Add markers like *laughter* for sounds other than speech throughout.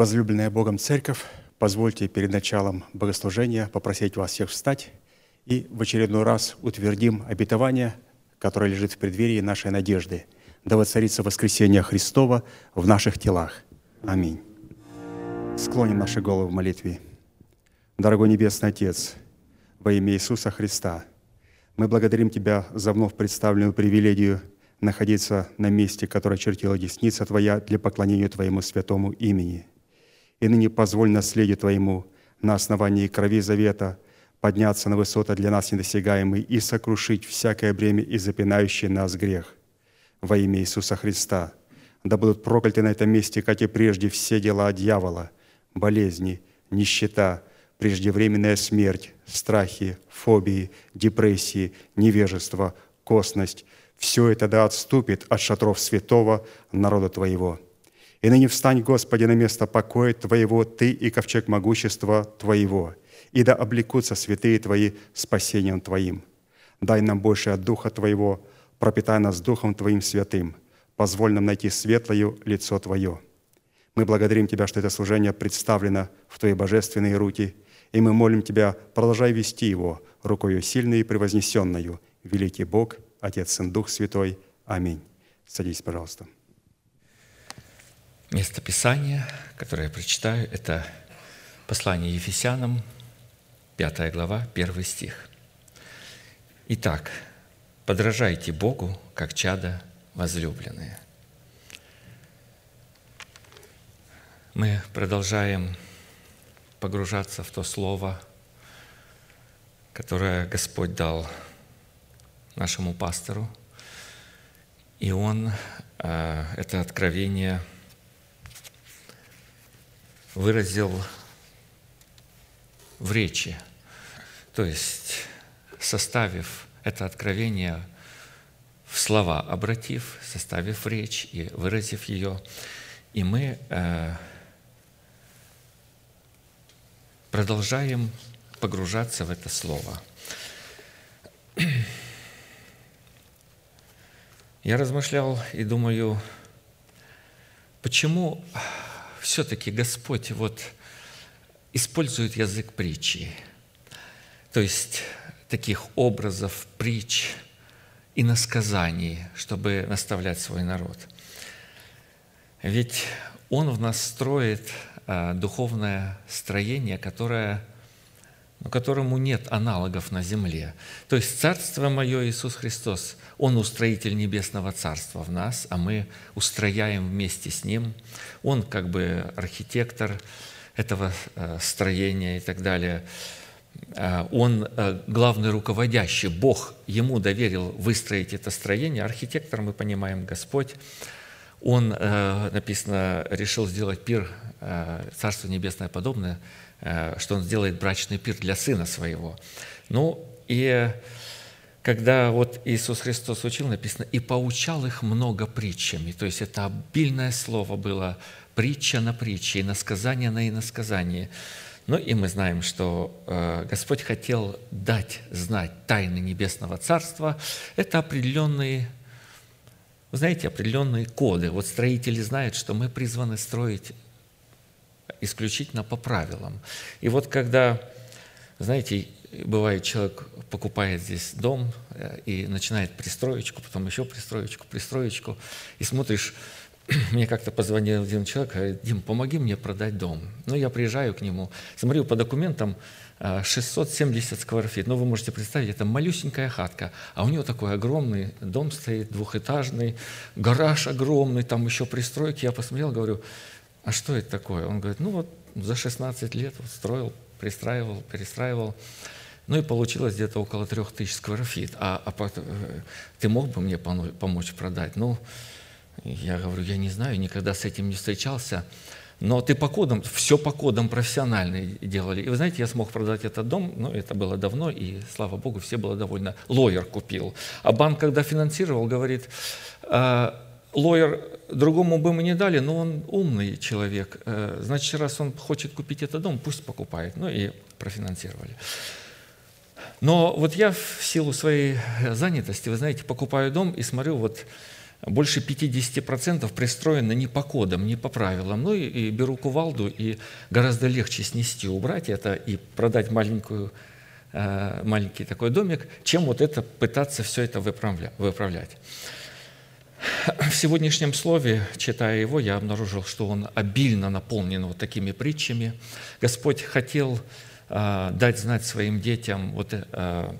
Возлюбленная Богом Церковь, позвольте перед началом богослужения попросить вас всех встать и в очередной раз утвердим обетование, которое лежит в преддверии нашей надежды. Да воцарится воскресение Христова в наших телах. Аминь. Склоним наши головы в молитве. Дорогой Небесный Отец, во имя Иисуса Христа, мы благодарим Тебя за вновь представленную привилегию находиться на месте, которое чертила десница Твоя для поклонения Твоему святому имени. И ныне позволь наследию Твоему на основании крови завета подняться на высоты для нас недосягаемые и сокрушить всякое бремя и запинающий нас грех. Во имя Иисуса Христа, да будут прокляты на этом месте, как и прежде, все дела дьявола, болезни, нищета, преждевременная смерть, страхи, фобии, депрессии, невежество, косность – все это да отступит от шатров святого народа Твоего. И ныне встань, Господи, на место покоя Твоего, Ты и ковчег могущества Твоего, и да облекутся святые Твои спасением Твоим. Дай нам больше от Духа Твоего, пропитай нас Духом Твоим святым, позволь нам найти светлое лицо Твое. Мы благодарим Тебя, что это служение представлено в Твои божественные руки, и мы молим Тебя, продолжай вести его рукою сильной и превознесенную, великий Бог – Отец, Сын, Дух Святой. Аминь. Садись, пожалуйста. Место Писания, которое я прочитаю, это послание Ефесянам, 5 глава, 1 стих. Итак, подражайте Богу, как чада возлюбленные. Мы продолжаем погружаться в то слово, которое Господь дал нашему пастору. И он э, это откровение выразил в речи, то есть составив это откровение в слова, обратив, составив речь и выразив ее. И мы э, продолжаем погружаться в это слово. Я размышлял и думаю, почему все-таки Господь вот использует язык притчи, то есть таких образов притч и насказаний, чтобы наставлять свой народ. Ведь Он в нас строит а, духовное строение, которое но которому нет аналогов на земле. То есть Царство Мое Иисус Христос, Он устроитель Небесного Царства в нас, а мы устрояем вместе с Ним. Он как бы архитектор этого э, строения и так далее. Э, он э, главный руководящий, Бог ему доверил выстроить это строение. Архитектор, мы понимаем, Господь. Он, написано, решил сделать пир Царство Небесное подобное – что он сделает брачный пир для сына своего. Ну, и когда вот Иисус Христос учил, написано, «и поучал их много притчами». То есть это обильное слово было, притча на притче, и насказание на иносказание. Ну и мы знаем, что э, Господь хотел дать знать тайны Небесного Царства. Это определенные, вы знаете, определенные коды. Вот строители знают, что мы призваны строить исключительно по правилам. И вот когда, знаете, бывает, человек покупает здесь дом э, и начинает пристроечку, потом еще пристроечку, пристроечку, и смотришь, *clears throat* мне как-то позвонил один человек, говорит, Дим, помоги мне продать дом. Ну, я приезжаю к нему, смотрю по документам, 670 э, скварфит. Ну, вы можете представить, это малюсенькая хатка, а у него такой огромный дом стоит, двухэтажный, гараж огромный, там еще пристройки. Я посмотрел, говорю, а что это такое? Он говорит, ну вот за 16 лет вот строил, пристраивал, перестраивал. Ну и получилось где-то около трех тысяч скверофит. А, а э, ты мог бы мне помочь продать? Ну, я говорю, я не знаю, никогда с этим не встречался. Но ты по кодам, все по кодам профессионально делали. И вы знаете, я смог продать этот дом, но это было давно, и слава богу, все было довольно. Лоер купил. А банк, когда финансировал, говорит, «А, лоер другому бы мы не дали, но он умный человек. Э, значит, раз он хочет купить этот дом, пусть покупает. Ну и профинансировали. Но вот я в силу своей занятости, вы знаете, покупаю дом и смотрю, вот больше 50% пристроено не по кодам, не по правилам. Ну и, и беру кувалду, и гораздо легче снести, убрать это и продать маленькую, э, маленький такой домик, чем вот это пытаться все это выправлять. В сегодняшнем слове, читая его, я обнаружил, что он обильно наполнен вот такими притчами. Господь хотел э, дать знать своим детям вот, э,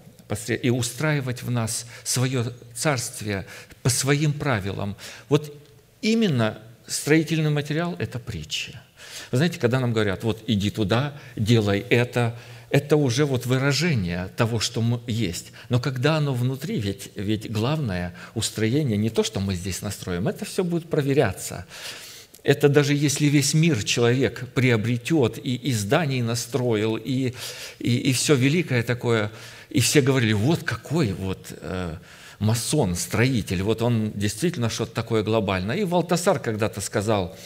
и устраивать в нас свое царствие по своим правилам. Вот именно строительный материал – это притча. Вы знаете, когда нам говорят, вот иди туда, делай это, это уже вот выражение того, что мы есть. Но когда оно внутри, ведь, ведь главное устроение не то, что мы здесь настроим, это все будет проверяться. Это даже если весь мир человек приобретет и, и зданий настроил, и, и, и все великое такое, и все говорили, вот какой вот э, масон, строитель, вот он действительно что-то такое глобальное. И Валтасар когда-то сказал,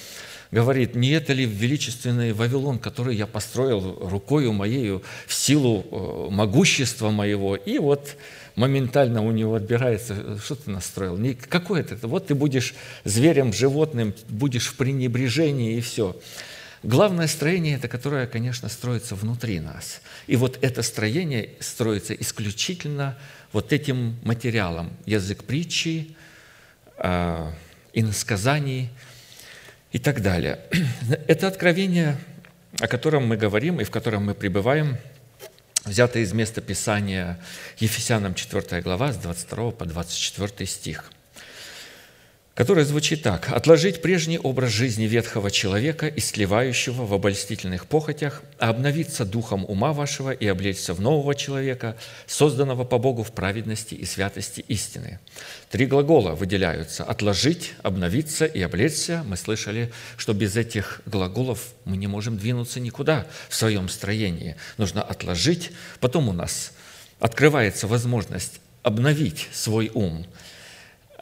говорит, не это ли величественный Вавилон, который я построил рукою моею в силу э, могущества моего. И вот моментально у него отбирается, что ты настроил? Не, какое это? Вот ты будешь зверем, животным, будешь в пренебрежении и все. Главное строение – это которое, конечно, строится внутри нас. И вот это строение строится исключительно вот этим материалом. Язык притчи, э, иносказаний – и так далее. *clears throat* Это откровение, о котором мы говорим и в котором мы пребываем, взято из места Писания Ефесянам 4 глава с 22 по 24 стих которое звучит так. «Отложить прежний образ жизни ветхого человека, истлевающего в обольстительных похотях, а обновиться духом ума вашего и облечься в нового человека, созданного по Богу в праведности и святости истины». Три глагола выделяются – «отложить», «обновиться» и «облечься». Мы слышали, что без этих глаголов мы не можем двинуться никуда в своем строении. Нужно отложить, потом у нас открывается возможность обновить свой ум –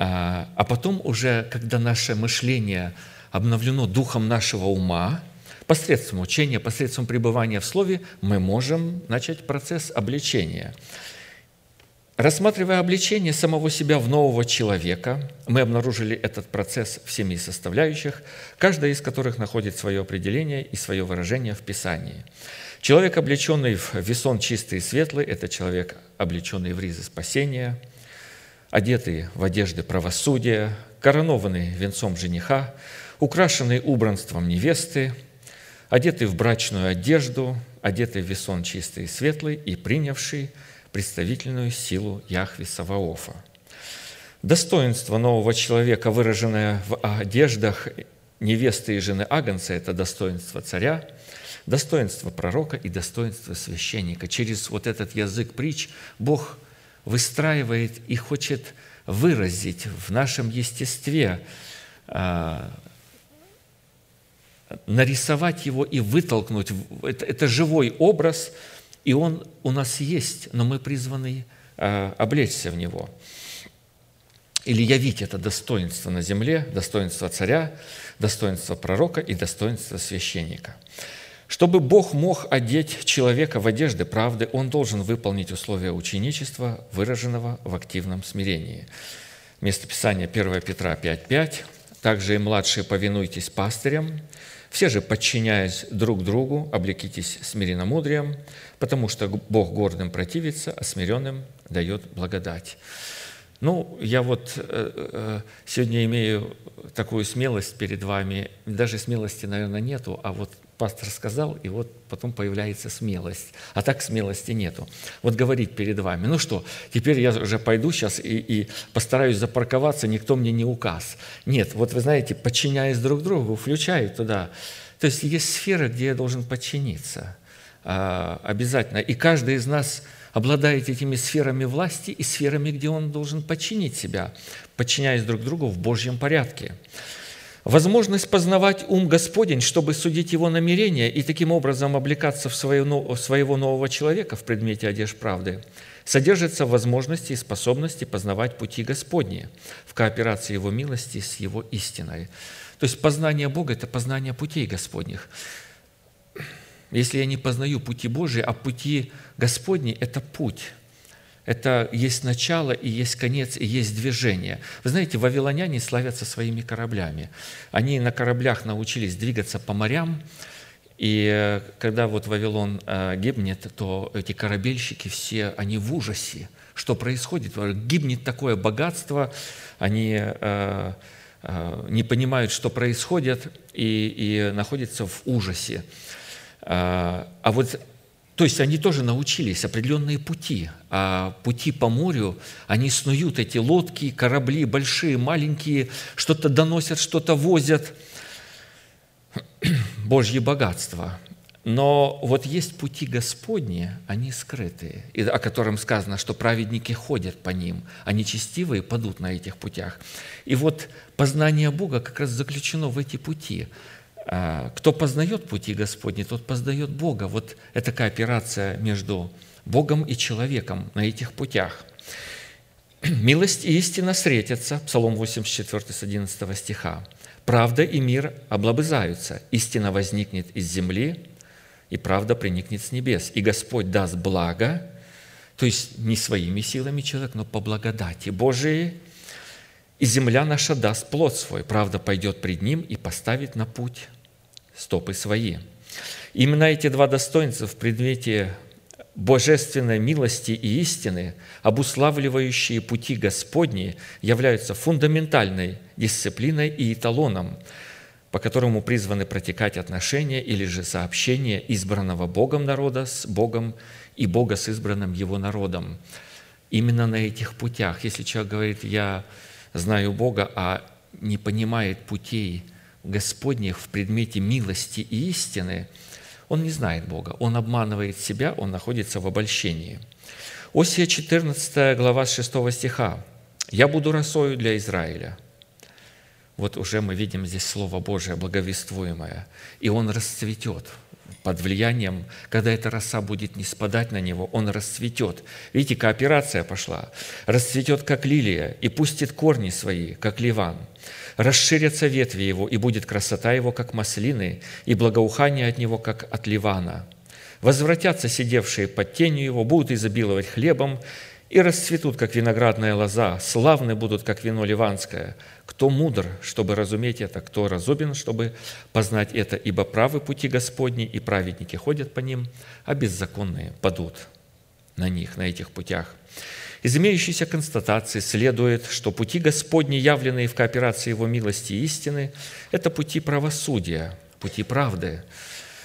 а, а потом уже, когда наше мышление обновлено духом нашего ума, посредством учения, посредством пребывания в Слове, мы можем начать процесс обличения. Рассматривая обличение самого себя в нового человека, мы обнаружили этот процесс в семи составляющих, каждая из которых находит свое определение и свое выражение в Писании. Человек, облеченный в весон чистый и светлый, это человек, облеченный в ризы спасения – одетые в одежды правосудия, коронованные венцом жениха, украшенные убранством невесты, одетый в брачную одежду, одетый в весон чистый и светлый и принявший представительную силу Яхве Саваофа. Достоинство нового человека, выраженное в одеждах невесты и жены Агнца, это достоинство царя, достоинство пророка и достоинство священника. Через вот этот язык притч Бог – выстраивает и хочет выразить в нашем естестве, а, нарисовать его и вытолкнуть. Это, это живой образ, и он у нас есть, но мы призваны а, облечься в него. Или явить это достоинство на земле, достоинство царя, достоинство пророка и достоинство священника – чтобы Бог мог одеть человека в одежды правды, он должен выполнить условия ученичества, выраженного в активном смирении. Место Писания 1 Петра 5.5. «Также и младшие повинуйтесь пастырям, все же, подчиняясь друг другу, облекитесь смиренномудрием, потому что Бог гордым противится, а смиренным дает благодать». Ну, я вот э, э, сегодня имею такую смелость перед вами, даже смелости, наверное, нету, а вот пастор сказал, и вот потом появляется смелость. А так смелости нету. Вот говорить перед вами, ну что, теперь я уже пойду сейчас и, и постараюсь запарковаться, никто мне не указ. Нет, вот вы знаете, подчиняясь друг другу, включаю туда. То есть есть сфера, где я должен подчиниться а, обязательно. И каждый из нас обладает этими сферами власти и сферами, где он должен подчинить себя, подчиняясь друг другу в Божьем порядке возможность познавать ум Господень, чтобы судить его намерения и таким образом облекаться в своего нового человека в предмете одежд правды, содержится в возможности и способности познавать пути Господни в кооперации Его милости с Его истиной. То есть познание Бога – это познание путей Господних. Если я не познаю пути Божии, а пути Господни – это путь. Это есть начало, и есть конец, и есть движение. Вы знаете, вавилоняне славятся своими кораблями. Они на кораблях научились двигаться по морям, и э, когда вот Вавилон э, гибнет, то эти корабельщики все, они в ужасе. Что происходит? Гибнет такое богатство, они э, не понимают, что происходит, и, и находятся в ужасе. А вот то есть они тоже научились определенные пути. А пути по морю, они снуют эти лодки, корабли большие, маленькие, что-то доносят, что-то возят. *clears throat* Божье богатство. Но вот есть пути Господни, они скрытые, о котором сказано, что праведники ходят по ним, а нечестивые падут на этих путях. И вот познание Бога как раз заключено в эти пути – кто познает пути Господни, тот познает Бога. Вот это кооперация между Богом и человеком на этих путях. *clears throat* «Милость и истина встретятся» Псалом 84 с 11 стиха. «Правда и мир облобызаются, истина возникнет из земли, и правда приникнет с небес. И Господь даст благо, то есть не своими силами человек, но по благодати Божией, и земля наша даст плод свой, правда пойдет пред ним и поставит на путь стопы свои. Именно эти два достоинства в предмете божественной милости и истины, обуславливающие пути Господни, являются фундаментальной дисциплиной и эталоном, по которому призваны протекать отношения или же сообщения избранного Богом народа с Богом и Бога с избранным Его народом. Именно на этих путях, если человек говорит, я знаю Бога, а не понимает путей Господних в предмете милости и истины, он не знает Бога, он обманывает себя, он находится в обольщении. Осия 14 глава 6 стиха. «Я буду росою для Израиля». Вот уже мы видим здесь Слово Божие, благовествуемое. И он расцветет – под влиянием, когда эта роса будет не спадать на него, он расцветет. Видите, кооперация пошла. Расцветет, как лилия, и пустит корни свои, как ливан. Расширятся ветви его, и будет красота его, как маслины, и благоухание от него, как от ливана. Возвратятся сидевшие под тенью его, будут изобиловать хлебом, и расцветут, как виноградная лоза, славны будут, как вино ливанское. Кто мудр, чтобы разуметь это, кто разумен, чтобы познать это, ибо правы пути Господни, и праведники ходят по ним, а беззаконные падут на них, на этих путях. Из имеющейся констатации следует, что пути Господни, явленные в кооперации Его милости и истины, это пути правосудия, пути правды,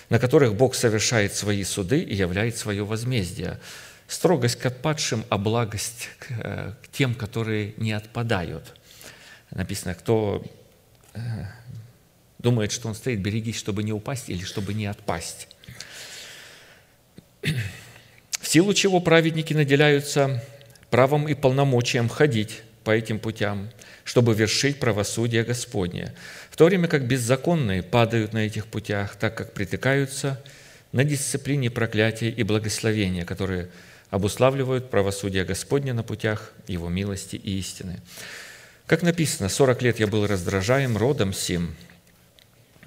на которых Бог совершает свои суды и являет свое возмездие – Строгость к отпадшим, а благость к, э, тем, которые не отпадают. Написано, кто э, думает, что он стоит, берегись, чтобы не упасть или чтобы не отпасть. В силу чего праведники наделяются правом и полномочием ходить по этим путям, чтобы вершить правосудие Господне, в то время как беззаконные падают на этих путях, так как притыкаются на дисциплине проклятия и благословения, которые обуславливают правосудие Господне на путях Его милости и истины. Как написано, «Сорок лет я был раздражаем родом сим,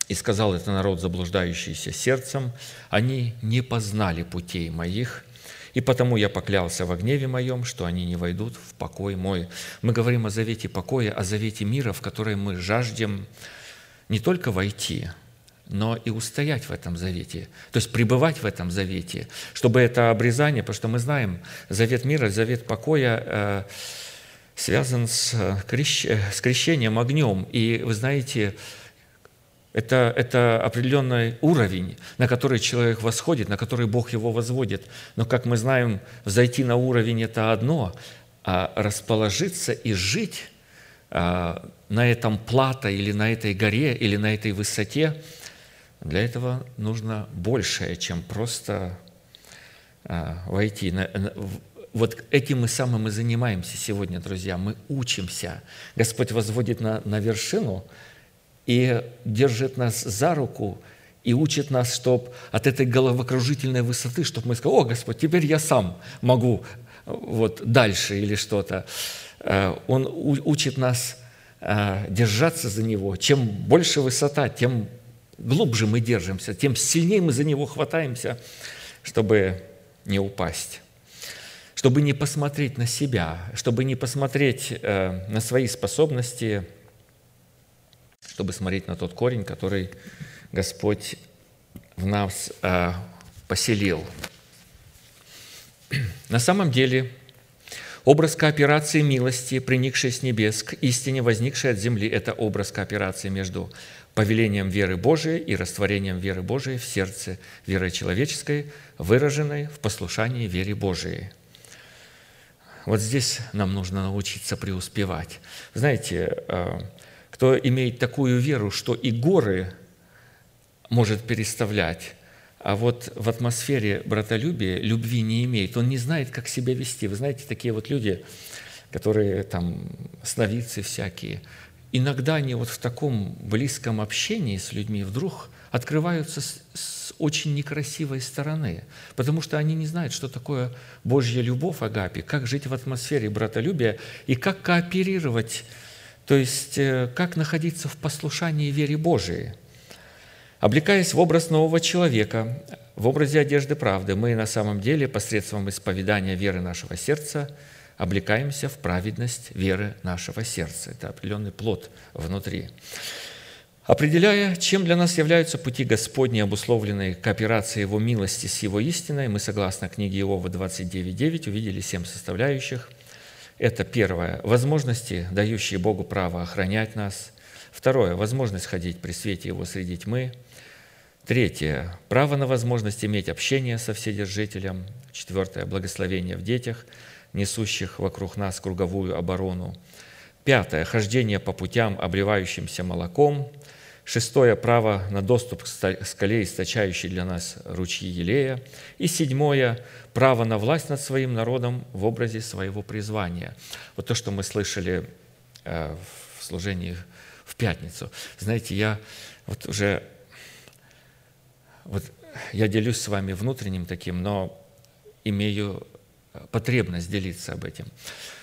и сказал это народ, заблуждающийся сердцем, они не познали путей моих, и потому я поклялся во гневе моем, что они не войдут в покой мой». Мы говорим о завете покоя, о завете мира, в который мы жаждем не только войти, но и устоять в этом завете, то есть пребывать в этом завете, чтобы это обрезание, потому что мы знаем, завет мира, завет покоя э, связан с, крещ, с крещением огнем. И вы знаете, это, это определенный уровень, на который человек восходит, на который Бог его возводит. Но, как мы знаем, взойти на уровень – это одно, а расположиться и жить а, на этом плато или на этой горе или на этой высоте – для этого нужно большее, чем просто а, войти. Вот этим мы самым и занимаемся сегодня, друзья. Мы учимся. Господь возводит на, на вершину и держит нас за руку и учит нас, чтобы от этой головокружительной высоты, чтобы мы сказали, о, Господь, теперь я сам могу вот дальше или что-то. А, он учит нас а, держаться за Него. Чем больше высота, тем глубже мы держимся, тем сильнее мы за него хватаемся, чтобы не упасть. Чтобы не посмотреть на себя, чтобы не посмотреть э, на свои способности, чтобы смотреть на тот корень, который Господь в нас э, поселил. На самом деле, образ кооперации милости, приникшей с небес к истине, возникшей от земли, это образ кооперации между повелением веры Божией и растворением веры Божией в сердце веры человеческой, выраженной в послушании вере Божией. Вот здесь нам нужно научиться преуспевать. Знаете, э, кто имеет такую веру, что и горы может переставлять, а вот в атмосфере братолюбия любви не имеет, он не знает, как себя вести. Вы знаете, такие вот люди, которые там сновидцы всякие, иногда они вот в таком близком общении с людьми вдруг открываются с, с очень некрасивой стороны, потому что они не знают, что такое Божья любовь, Агапи, как жить в атмосфере братолюбия и как кооперировать, то есть э, как находиться в послушании вере Божией. Облекаясь в образ нового человека, в образе одежды правды, мы на самом деле посредством исповедания веры нашего сердца облекаемся в праведность веры нашего сердца. Это определенный плод внутри. Определяя, чем для нас являются пути Господни, обусловленные кооперацией Его милости с Его истиной, мы, согласно книге Иова 29.9, увидели семь составляющих. Это первое – возможности, дающие Богу право охранять нас. Второе – возможность ходить при свете Его среди тьмы – Третье – право на возможность иметь общение со Вседержителем. Четвертое – благословение в детях, несущих вокруг нас круговую оборону. Пятое – хождение по путям, обливающимся молоком. Шестое – право на доступ к скале, источающей для нас ручьи Елея. И седьмое – право на власть над своим народом в образе своего призвания. Вот то, что мы слышали э, в служении в пятницу. Знаете, я вот уже вот я делюсь с вами внутренним таким, но имею потребность делиться об этом.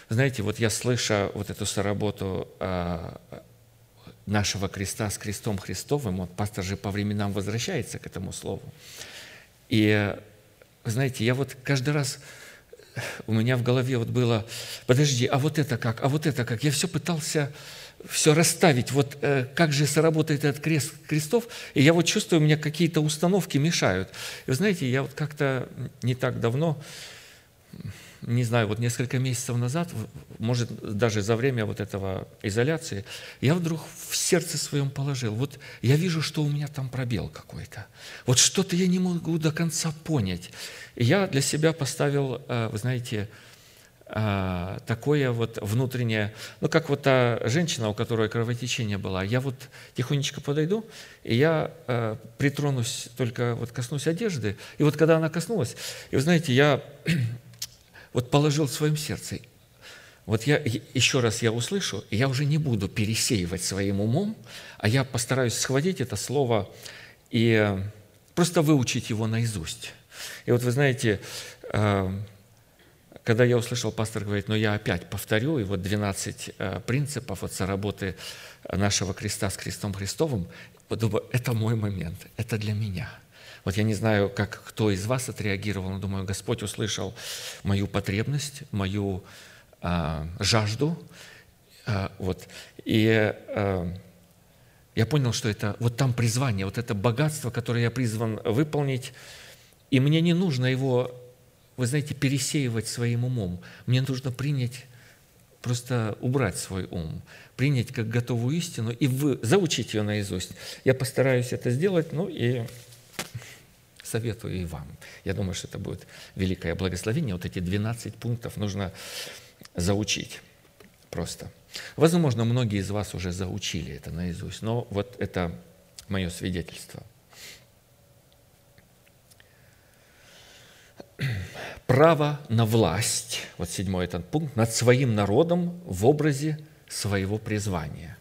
Знаете, вот я слыша вот эту соработу а, нашего креста с крестом Христовым, вот пастор же по временам возвращается к этому слову. И, знаете, я вот каждый раз, у меня в голове вот было, подожди, а вот это как, а вот это как? Я все пытался все расставить, вот э, как же сработает этот крест крестов, и я вот чувствую, у меня какие-то установки мешают. И вы знаете, я вот как-то не так давно, не знаю, вот несколько месяцев назад, может, даже за время вот этого изоляции, я вдруг в сердце своем положил, вот я вижу, что у меня там пробел какой-то. Вот что-то я не могу до конца понять. И я для себя поставил, э, вы знаете, а, такое вот внутреннее, ну, как вот та женщина, у которой кровотечение было, я вот тихонечко подойду, и я э, притронусь, только вот коснусь одежды, и вот когда она коснулась, и вы знаете, я вот положил в своем сердце, вот я еще раз я услышу, я уже не буду пересеивать своим умом, а я постараюсь схватить это слово и просто выучить его наизусть. И вот вы знаете, э, когда я услышал, пастор говорит, но я опять повторю, и вот 12 э, принципов вот работы нашего креста с крестом Христовым, вот думаю, это мой момент, это для меня. Вот я не знаю, как кто из вас отреагировал, но думаю, Господь услышал мою потребность, мою э, жажду, э, вот, и э, я понял, что это вот там призвание, вот это богатство, которое я призван выполнить, и мне не нужно его вы знаете, пересеивать своим умом. Мне нужно принять, просто убрать свой ум, принять как готовую истину и вы, заучить ее наизусть. Я постараюсь это сделать, ну и советую и вам. Я думаю, что это будет великое благословение. Вот эти 12 пунктов нужно заучить просто. Возможно, многие из вас уже заучили это наизусть, но вот это мое свидетельство – право на власть, вот седьмой этот пункт, над своим народом в образе своего призвания.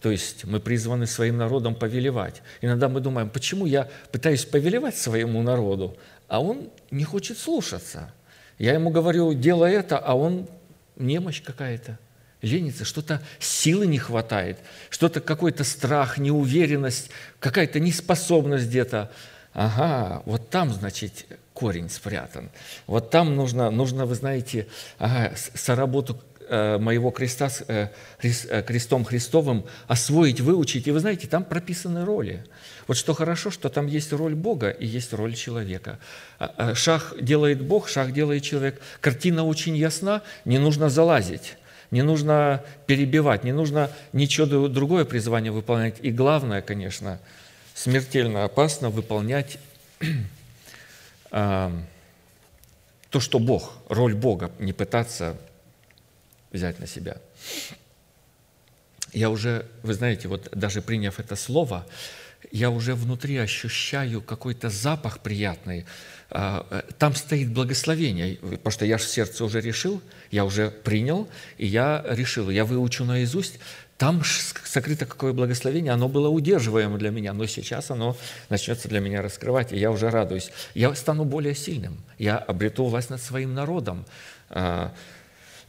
То есть мы призваны своим народом повелевать. Иногда мы думаем, почему я пытаюсь повелевать своему народу, а он не хочет слушаться. Я ему говорю, делай это, а он немощь какая-то, ленится, что-то силы не хватает, что-то какой-то страх, неуверенность, какая-то неспособность где-то. Ага, вот там, значит, корень спрятан. Вот там нужно, нужно вы знаете, ага, соработу моего креста с э, э, крестом Христовым освоить, выучить. И вы знаете, там прописаны роли. Вот что хорошо, что там есть роль Бога и есть роль человека. А, а, шаг делает Бог, шаг делает человек. Картина очень ясна, не нужно залазить не нужно перебивать, не нужно ничего другое призвание выполнять. И главное, конечно, смертельно опасно выполнять *clears throat* то, что Бог, роль Бога, не пытаться взять на себя. Я уже, вы знаете, вот даже приняв это слово, я уже внутри ощущаю какой-то запах приятный, а, э, там стоит благословение, потому что я же в сердце уже решил, я уже принял, и я решил, я выучу наизусть, там сокрыто какое благословение, оно было удерживаемо для меня, но сейчас оно начнется для меня раскрывать, и я уже радуюсь. Я стану более сильным, я обрету власть над своим народом.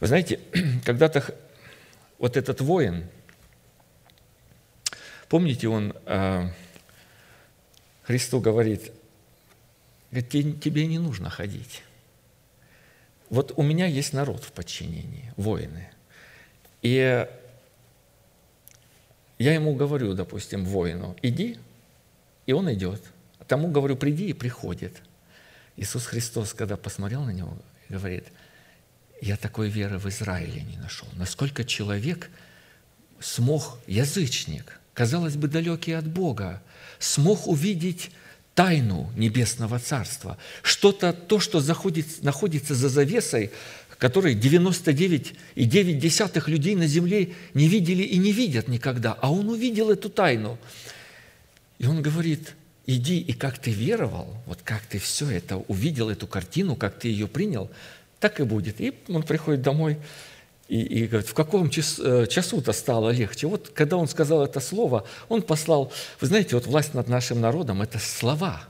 Вы знаете, *clears throat* когда-то вот этот воин, помните, он а, Христу говорит, Говорит, тебе не нужно ходить. Вот у меня есть народ в подчинении, воины. И я ему говорю, допустим, воину, иди, и он идет. Тому говорю, приди, и приходит. Иисус Христос, когда посмотрел на него, говорит, я такой веры в Израиле не нашел. Насколько человек смог, язычник, казалось бы, далекий от Бога, смог увидеть тайну Небесного Царства, что-то, то, что заходит, находится за завесой, которой 99,9 людей на земле не видели и не видят никогда, а он увидел эту тайну. И он говорит, иди, и как ты веровал, вот как ты все это увидел, эту картину, как ты ее принял, так и будет. И он приходит домой, и, и говорит, в каком час, э, часу-то стало легче? Вот когда он сказал это слово, он послал, вы знаете, вот власть над нашим народом – это слова.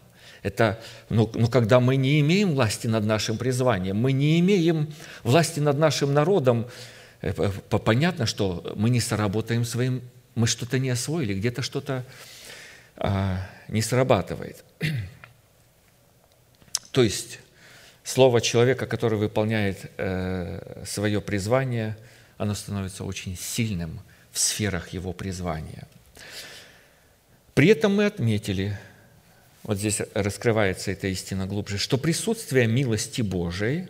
Это, ну, ну, когда мы не имеем власти над нашим призванием, мы не имеем власти над нашим народом, э, понятно, что мы не сработаем своим, мы что-то не освоили, где-то что-то а, не срабатывает. *clears throat* То есть слово человека, который выполняет э, свое призвание, оно становится очень сильным в сферах его призвания. При этом мы отметили, вот здесь раскрывается эта истина глубже, что присутствие милости Божией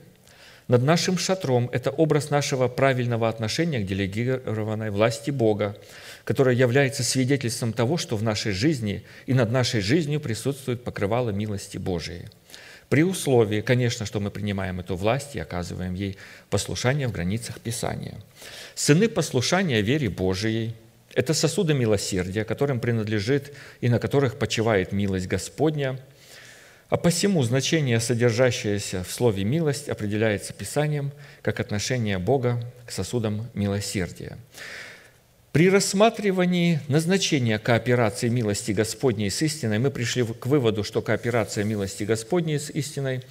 над нашим шатром – это образ нашего правильного отношения к делегированной власти Бога, которая является свидетельством того, что в нашей жизни и над нашей жизнью присутствует покрывало милости Божией – при условии, конечно, что мы принимаем эту власть и оказываем ей послушание в границах Писания. Сыны послушания вере Божией – это сосуды милосердия, которым принадлежит и на которых почивает милость Господня, а посему значение, содержащееся в слове «милость», определяется Писанием как отношение Бога к сосудам милосердия. При рассматривании назначения кооперации милости Господней с истиной мы пришли к выводу, что кооперация милости Господней с истиной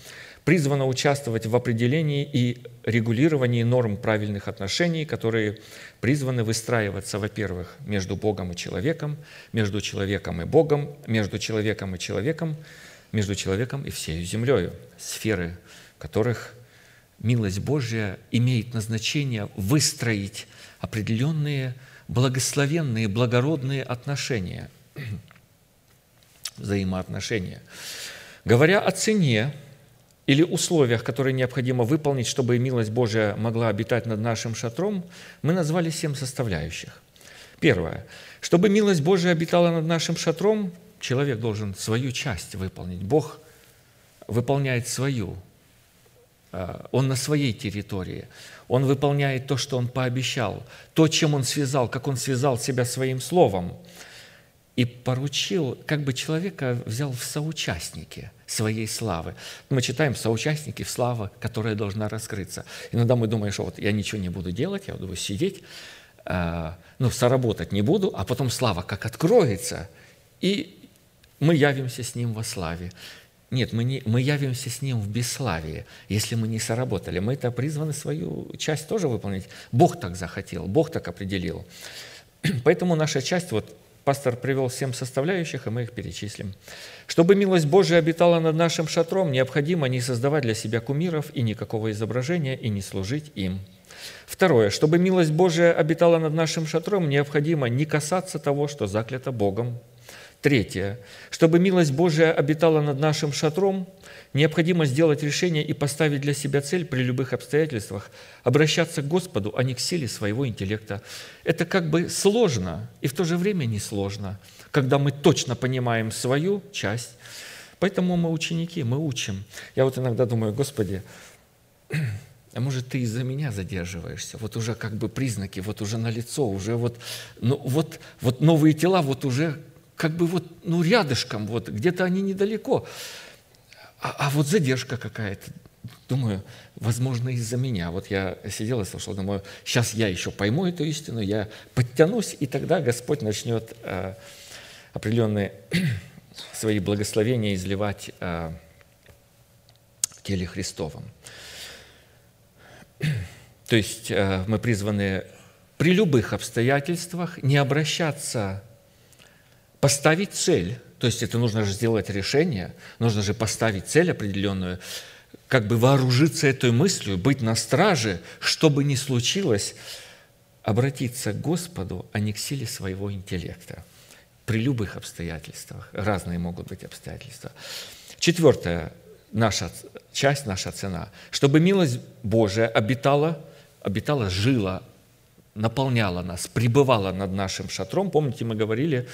призвана участвовать в определении и регулировании норм правильных отношений, которые призваны выстраиваться, во-первых, между Богом и человеком, между человеком и Богом, между человеком и человеком, между человеком и всей землей, сферы которых милость Божья имеет назначение выстроить определенные благословенные, благородные отношения, *clears throat* взаимоотношения. Говоря о цене или условиях, которые необходимо выполнить, чтобы милость Божия могла обитать над нашим шатром, мы назвали семь составляющих. Первое. Чтобы милость Божия обитала над нашим шатром, человек должен свою часть выполнить. Бог выполняет свою. А, он на своей территории. Он выполняет то, что он пообещал, то, чем он связал, как он связал себя своим словом. И поручил, как бы человека взял в соучастники своей славы. Мы читаем соучастники в славе, которая должна раскрыться. Иногда мы думаем, что вот я ничего не буду делать, я буду сидеть, э, ну, соработать не буду, а потом слава как откроется, и мы явимся с Ним во славе. Нет, мы, не, мы явимся с Ним в бесславии, если мы не соработали. Мы это призваны свою часть тоже выполнить. Бог так захотел, Бог так определил. *clears throat* Поэтому наша часть, вот Пастор привел семь составляющих, и мы их перечислим. Чтобы милость Божия обитала над нашим шатром, необходимо не создавать для себя кумиров и никакого изображения, и не служить им. Второе. Чтобы милость Божия обитала над нашим шатром, необходимо не касаться того, что заклято Богом. Третье. Чтобы милость Божия обитала над нашим шатром, необходимо сделать решение и поставить для себя цель при любых обстоятельствах обращаться к Господу, а не к силе своего интеллекта. Это как бы сложно и в то же время не сложно, когда мы точно понимаем свою часть. Поэтому мы ученики, мы учим. Я вот иногда думаю, Господи, а может, ты из-за меня задерживаешься? Вот уже как бы признаки, вот уже на лицо, уже вот, ну, вот, вот новые тела вот уже как бы вот, ну, рядышком, вот, где-то они недалеко. А, а вот задержка какая-то. Думаю, возможно, из-за меня. Вот я сидел и слушал, думаю, сейчас я еще пойму эту истину, я подтянусь, и тогда Господь начнет э, определенные *clears throat* свои благословения изливать э, в теле Христовом. *clears throat* То есть э, мы призваны при любых обстоятельствах не обращаться поставить цель, то есть это нужно же сделать решение, нужно же поставить цель определенную, как бы вооружиться этой мыслью, быть на страже, что бы ни случилось, обратиться к Господу, а не к силе своего интеллекта. При любых обстоятельствах. Разные могут быть обстоятельства. Четвертая наша часть, наша цена. Чтобы милость Божия обитала, обитала, жила, наполняла нас, пребывала над нашим шатром. Помните, мы говорили,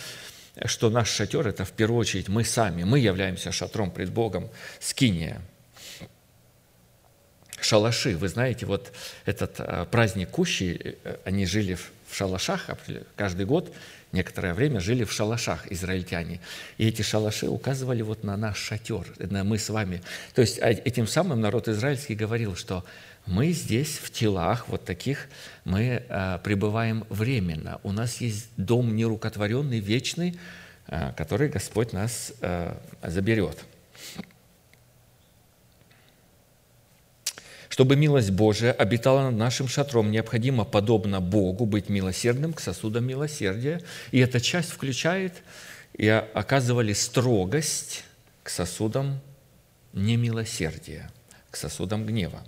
что наш шатер – это в первую очередь мы сами. Мы являемся шатром пред Богом, скиния. Шалаши. Вы знаете, вот этот а, праздник Кущи, э, они жили в шалашах каждый год, некоторое время жили в шалашах израильтяне. И эти шалаши указывали вот на наш шатер, на мы с вами. То есть а, этим самым народ израильский говорил, что мы здесь в телах вот таких, мы э, пребываем временно. У нас есть дом нерукотворенный, вечный, э, который Господь нас э, заберет. Чтобы милость Божия обитала над нашим шатром, необходимо, подобно Богу, быть милосердным к сосудам милосердия. И эта часть включает и оказывали строгость к сосудам немилосердия, к сосудам гнева.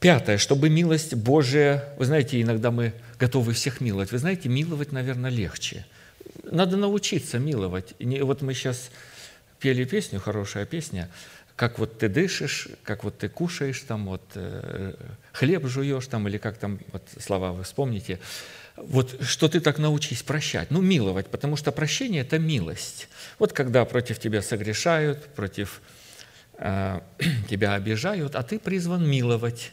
Пятое, чтобы милость Божия, вы знаете, иногда мы готовы всех миловать. Вы знаете, миловать, наверное, легче. Надо научиться миловать. Вот мы сейчас пели песню, хорошая песня, как вот ты дышишь, как вот ты кушаешь, там вот э, хлеб жуешь, там, или как там, вот слова вы вспомните. Вот что ты так научись прощать. Ну, миловать, потому что прощение – это милость. Вот когда против тебя согрешают, против э, *clears throat* тебя обижают, а ты призван миловать.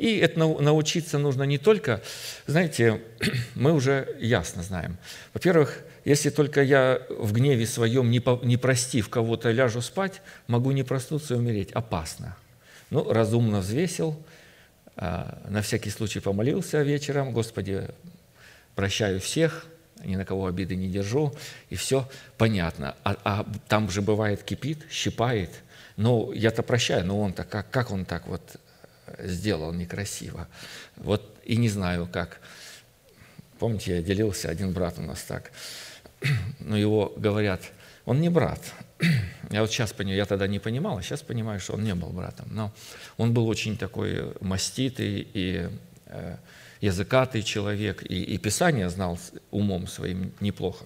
И это научиться нужно не только, знаете, *clears throat* мы уже ясно знаем. Во-первых, если только я в гневе своем, не, по, не простив кого-то, ляжу спать, могу не проснуться и умереть. Опасно. Ну, разумно взвесил, а, на всякий случай помолился вечером, Господи, прощаю всех, ни на кого обиды не держу, и все понятно. А, а там же бывает кипит, щипает. Ну, я-то прощаю, но он-то как, как он так вот сделал некрасиво. Вот и не знаю как. Помните, я делился, один брат у нас так. *clears throat* Но его говорят, он не брат. *clears throat* Я вот сейчас понимаю, я тогда не понимал, а сейчас понимаю, что он не был братом. Но он был очень такой маститый и э, языкатый человек, и, и Писание знал умом своим неплохо.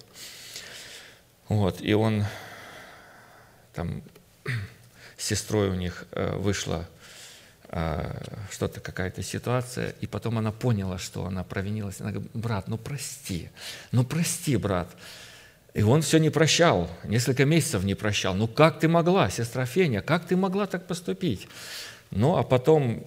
Вот, и он там *clears throat* с сестрой у них э, вышла что-то, какая-то ситуация, и потом она поняла, что она провинилась. Она говорит, брат, ну прости, ну прости, брат. И он все не прощал, несколько месяцев не прощал. Ну как ты могла, сестра Феня, как ты могла так поступить? Ну а потом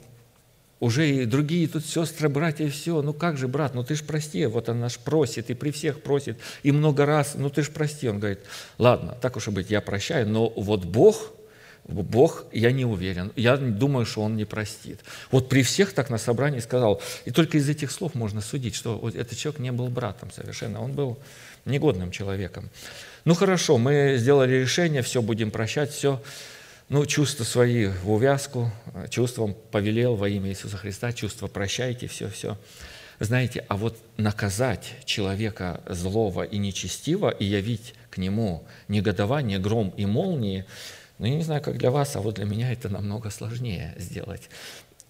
уже и другие тут сестры, братья, и все. Ну как же, брат, ну ты ж прости. Вот она ж просит, и при всех просит, и много раз, ну ты ж прости. Он говорит, ладно, так уж и быть, я прощаю, но вот Бог – Бог, я не уверен. Я думаю, что Он не простит. Вот при всех так на собрании сказал. И только из этих слов можно судить, что вот этот человек не был братом совершенно. Он был негодным человеком. Ну хорошо, мы сделали решение, все, будем прощать, все. Ну, чувства свои в увязку, чувством повелел во имя Иисуса Христа, чувства прощайте, все, все. Знаете, а вот наказать человека злого и нечестивого и явить к нему негодование, гром и молнии, ну, я не знаю, как для вас, а вот для меня это намного сложнее сделать.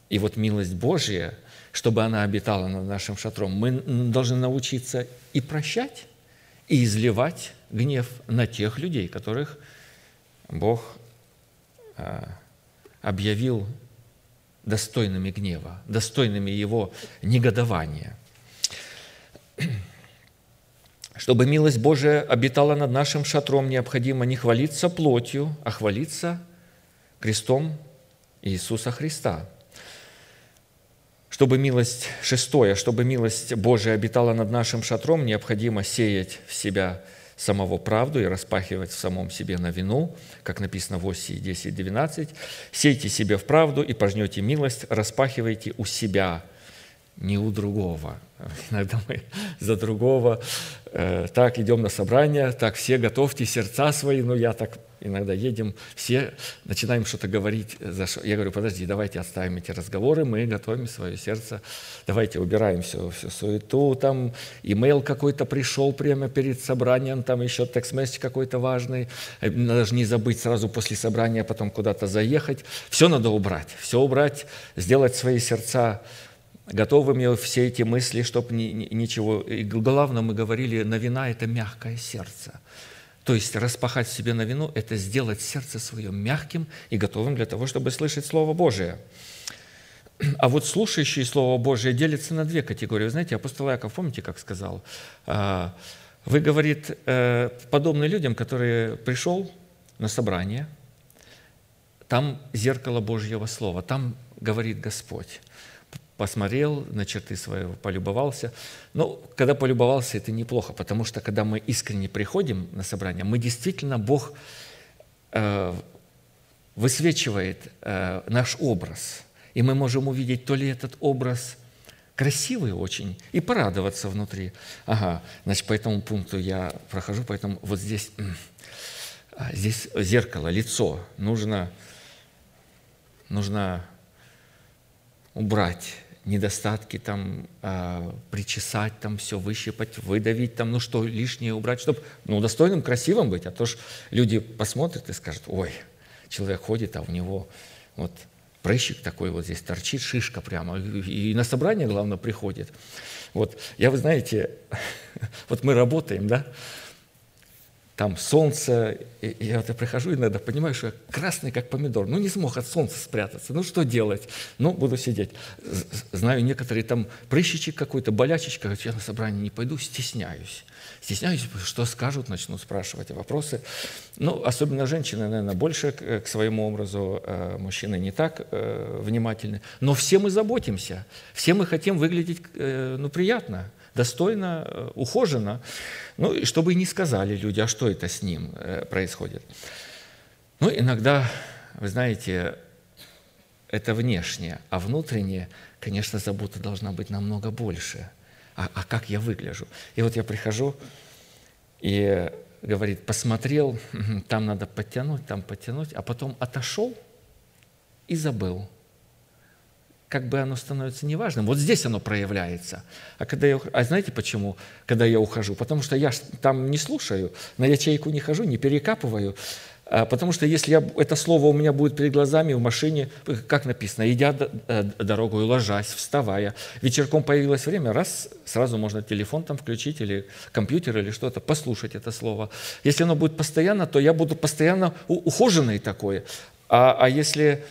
И вот милость Божья, чтобы она обитала над нашим шатром, мы должны научиться и прощать, и изливать гнев на тех людей, которых Бог а, объявил достойными гнева, достойными его негодования. Чтобы милость Божия обитала над нашим шатром, необходимо не хвалиться плотью, а хвалиться крестом Иисуса Христа. Чтобы милость, шестое, чтобы милость Божия обитала над нашим шатром, необходимо сеять в себя самого правду и распахивать в самом себе на вину, как написано в Осии 10, 12. «Сейте себе в правду и пожнете милость, распахивайте у себя, не у другого». Иногда мы за другого э, так идем на собрание, так все готовьте сердца свои, но я так иногда едем, все начинаем что-то говорить. За что. Я говорю, подожди, давайте оставим эти разговоры, мы готовим свое сердце, давайте убираем все, всю суету, там имейл какой-то пришел прямо перед собранием, там еще текст-месседж какой-то важный, надо же не забыть сразу после собрания потом куда-то заехать. Все надо убрать, все убрать, сделать свои сердца готовыми все эти мысли, чтобы ни, ни, ничего. И главное, мы говорили, новина – это мягкое сердце. То есть распахать себе на вину – это сделать сердце свое мягким и готовым для того, чтобы слышать Слово Божие. А вот слушающие Слово Божие делятся на две категории. Вы знаете, апостол Яков, помните, как сказал? А, вы, говорит, э, подобны людям, которые пришел на собрание, там зеркало Божьего Слова, там говорит Господь посмотрел на черты своего, полюбовался. Но когда полюбовался, это неплохо, потому что когда мы искренне приходим на собрание, мы действительно, Бог э, высвечивает э, наш образ. И мы можем увидеть то ли этот образ красивый очень, и порадоваться внутри. Ага, значит, по этому пункту я прохожу, поэтому вот здесь, а, здесь зеркало, лицо. Нужно, нужно убрать недостатки, там, э, причесать, там, все выщипать, выдавить, там, ну что, лишнее убрать, чтобы ну, достойным, красивым быть. А то ж люди посмотрят и скажут, ой, человек ходит, а у него вот прыщик такой вот здесь торчит, шишка прямо, и на собрание, главное, приходит. Вот, я, вы знаете, *laughs* вот мы работаем, да, там солнце, и я вот я прихожу иногда, понимаю, что я красный, как помидор. Ну, не смог от солнца спрятаться. Ну, что делать? Ну, буду сидеть. Знаю, некоторые там прыщичек какой-то, болячечка, я на собрание не пойду, стесняюсь. Стесняюсь, что скажут, начну спрашивать вопросы. Ну, особенно женщины, наверное, больше к, к своему образу, э, мужчины не так э, внимательны. Но все мы заботимся, все мы хотим выглядеть, э, ну, приятно, достойно, э, ухоженно. Ну, и чтобы не сказали люди, а что это с ним э, происходит. Ну, иногда, вы знаете, это внешнее, а внутреннее, конечно, забота должна быть намного больше. А, а как я выгляжу? И вот я прихожу, и говорит, посмотрел, там надо подтянуть, там подтянуть, а потом отошел и забыл – как бы оно становится неважным. Вот здесь оно проявляется. А, когда я, а знаете почему, когда я ухожу? Потому что я там не слушаю, на ячейку не хожу, не перекапываю. А, потому что если я, это слово у меня будет перед глазами в машине, как написано, идя э, дорогу, ложась, вставая, вечерком появилось время, раз, сразу можно телефон там включить или компьютер или что-то, послушать это слово. Если оно будет постоянно, то я буду постоянно ухоженный такой. А, а если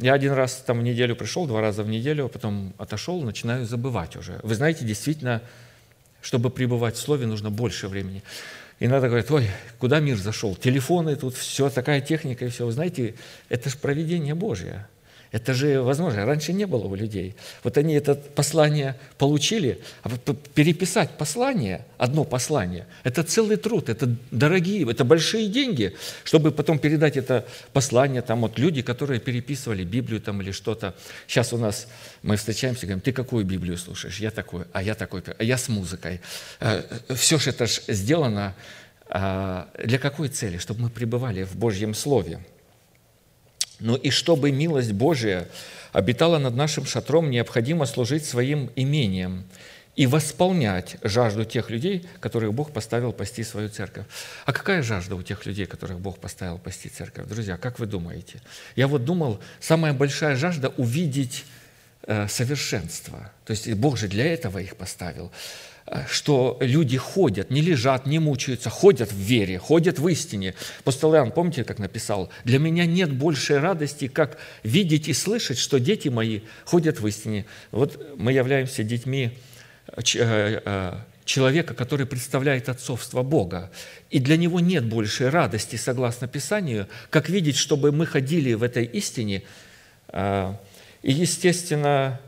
я один раз там в неделю пришел, два раза в неделю, а потом отошел, начинаю забывать уже. Вы знаете, действительно, чтобы пребывать в Слове, нужно больше времени. И надо говорить, ой, куда мир зашел? Телефоны, тут все, такая техника и все. Вы знаете, это же проведение Божье. Это же возможно. Раньше не было у людей. Вот они это послание получили, а переписать послание, одно послание, это целый труд, это дорогие, это большие деньги, чтобы потом передать это послание. Там вот люди, которые переписывали Библию там или что-то. Сейчас у нас мы встречаемся и говорим, ты какую Библию слушаешь? Я такой, а я такой, а я с музыкой. Э, Все же это же сделано а, для какой цели? Чтобы мы пребывали в Божьем Слове. Ну и чтобы милость Божия обитала над нашим шатром, необходимо служить своим имением и восполнять жажду тех людей, которых Бог поставил пасти свою церковь. А какая жажда у тех людей, которых Бог поставил пасти церковь? Друзья, как вы думаете? Я вот думал, самая большая жажда – увидеть э, совершенство. То есть Бог же для этого их поставил что люди ходят, не лежат, не мучаются, ходят в вере, ходят в истине. Апостол Иоанн, помните, как написал? «Для меня нет большей радости, как видеть и слышать, что дети мои ходят в истине». Вот мы являемся детьми э, э, человека, который представляет отцовство Бога. И для него нет большей радости, согласно Писанию, как видеть, чтобы мы ходили в этой истине. Э, и, естественно,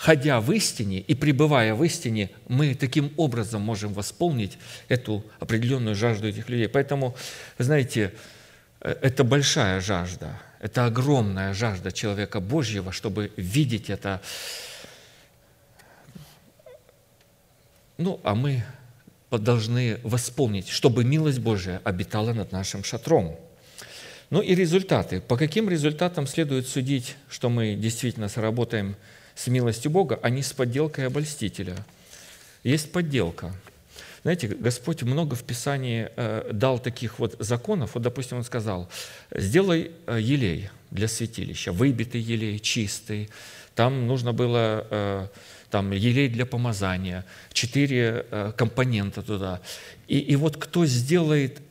ходя в истине и пребывая в истине, мы таким образом можем восполнить эту определенную жажду этих людей. Поэтому, знаете, э, это большая жажда, это огромная жажда человека Божьего, чтобы видеть это. Ну, а мы должны восполнить, чтобы милость Божия обитала над нашим шатром. Ну и результаты. По каким результатам следует судить, что мы действительно сработаем с милостью Бога, а не с подделкой обольстителя. Есть подделка. Знаете, Господь много в Писании э, дал таких вот законов. Вот, допустим, Он сказал, сделай э, елей для святилища, выбитый елей, чистый. Там нужно было э, там, елей для помазания, четыре компонента туда. И, и вот кто сделает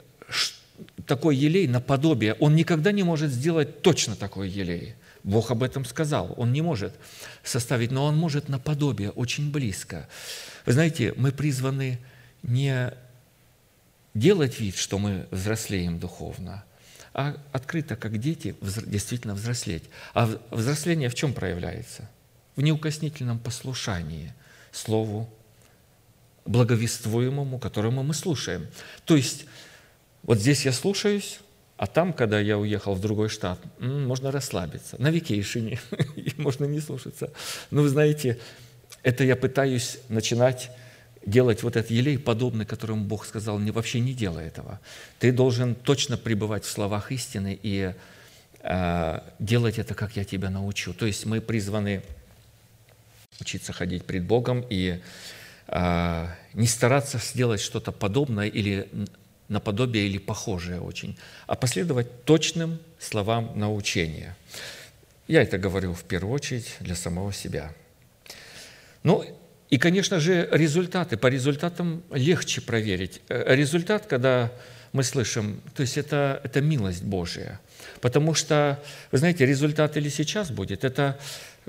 такой елей наподобие, он никогда не может сделать точно такой елей. Бог об этом сказал. Он не может составить, но он может наподобие, очень близко. Вы знаете, мы призваны не делать вид, что мы взрослеем духовно, а открыто, как дети, действительно взрослеть. А взросление в чем проявляется? В неукоснительном послушании Слову, благовествуемому, которому мы слушаем. То есть, вот здесь я слушаюсь, а там, когда я уехал в другой штат, можно расслабиться. На викейшине, *laughs* *laughs* можно не слушаться. Но вы знаете, это я пытаюсь начинать делать вот этот елей подобный, которому Бог сказал, не, вообще не делай этого. Ты должен точно пребывать в словах истины и э, делать это, как я тебя научу. То есть мы призваны учиться ходить пред Богом и э, не стараться сделать что-то подобное или наподобие или похожее очень, а последовать точным словам научения. Я это говорю в первую очередь для самого себя. Ну, и, конечно же, результаты. По результатам легче проверить. Э, результат, когда мы слышим, то есть это, это милость Божия. Потому что, вы знаете, результат или сейчас будет, это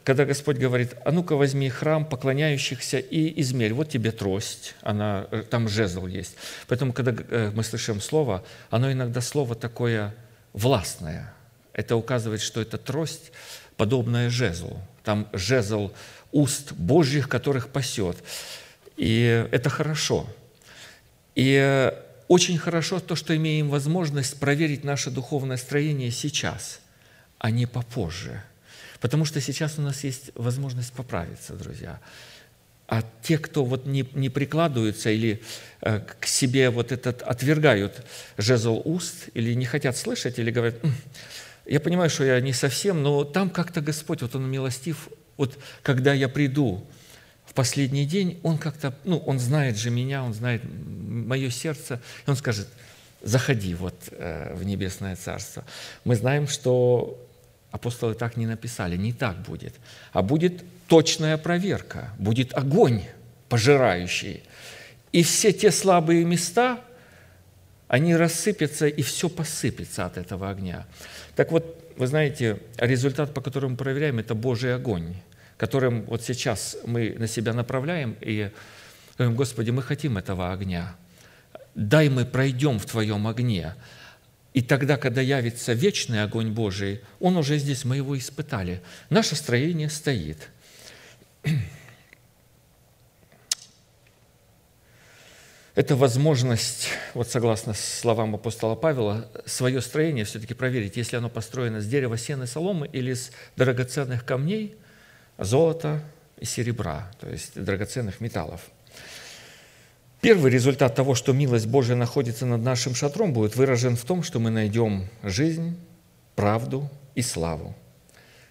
когда Господь говорит, а ну-ка возьми храм поклоняющихся и измерь, вот тебе трость, она, э, там жезл есть. Поэтому, когда э, мы слышим слово, оно иногда слово такое властное. Это указывает, что это трость, подобная жезлу. Там жезл уст Божьих, которых пасет. И это хорошо. И очень хорошо то, что имеем возможность проверить наше духовное строение сейчас, а не попозже – Потому что сейчас у нас есть возможность поправиться, друзья. А те, кто вот не, не прикладываются или э, к себе вот этот отвергают жезл уст, или не хотят слышать, или говорят, я понимаю, что я не совсем, но там как-то Господь, вот Он милостив, вот когда я приду в последний день, Он как-то, ну, Он знает же меня, Он знает мое сердце, и Он скажет, заходи вот э, в небесное царство. Мы знаем, что Апостолы так не написали, не так будет. А будет точная проверка, будет огонь пожирающий. И все те слабые места, они рассыпятся, и все посыпется от этого огня. Так вот, вы знаете, результат, по которому мы проверяем, это Божий огонь, которым вот сейчас мы на себя направляем и говорим, Господи, мы хотим этого огня. Дай мы пройдем в Твоем огне. И тогда, когда явится вечный огонь Божий, он уже здесь, мы его испытали. Наше строение стоит. Это возможность, вот согласно словам апостола Павела, свое строение все-таки проверить, если оно построено с дерева, сены, соломы или с драгоценных камней, золота и серебра, то есть драгоценных металлов – Первый результат того, что милость Божия находится над нашим шатром, будет выражен в том, что мы найдем жизнь, правду и славу.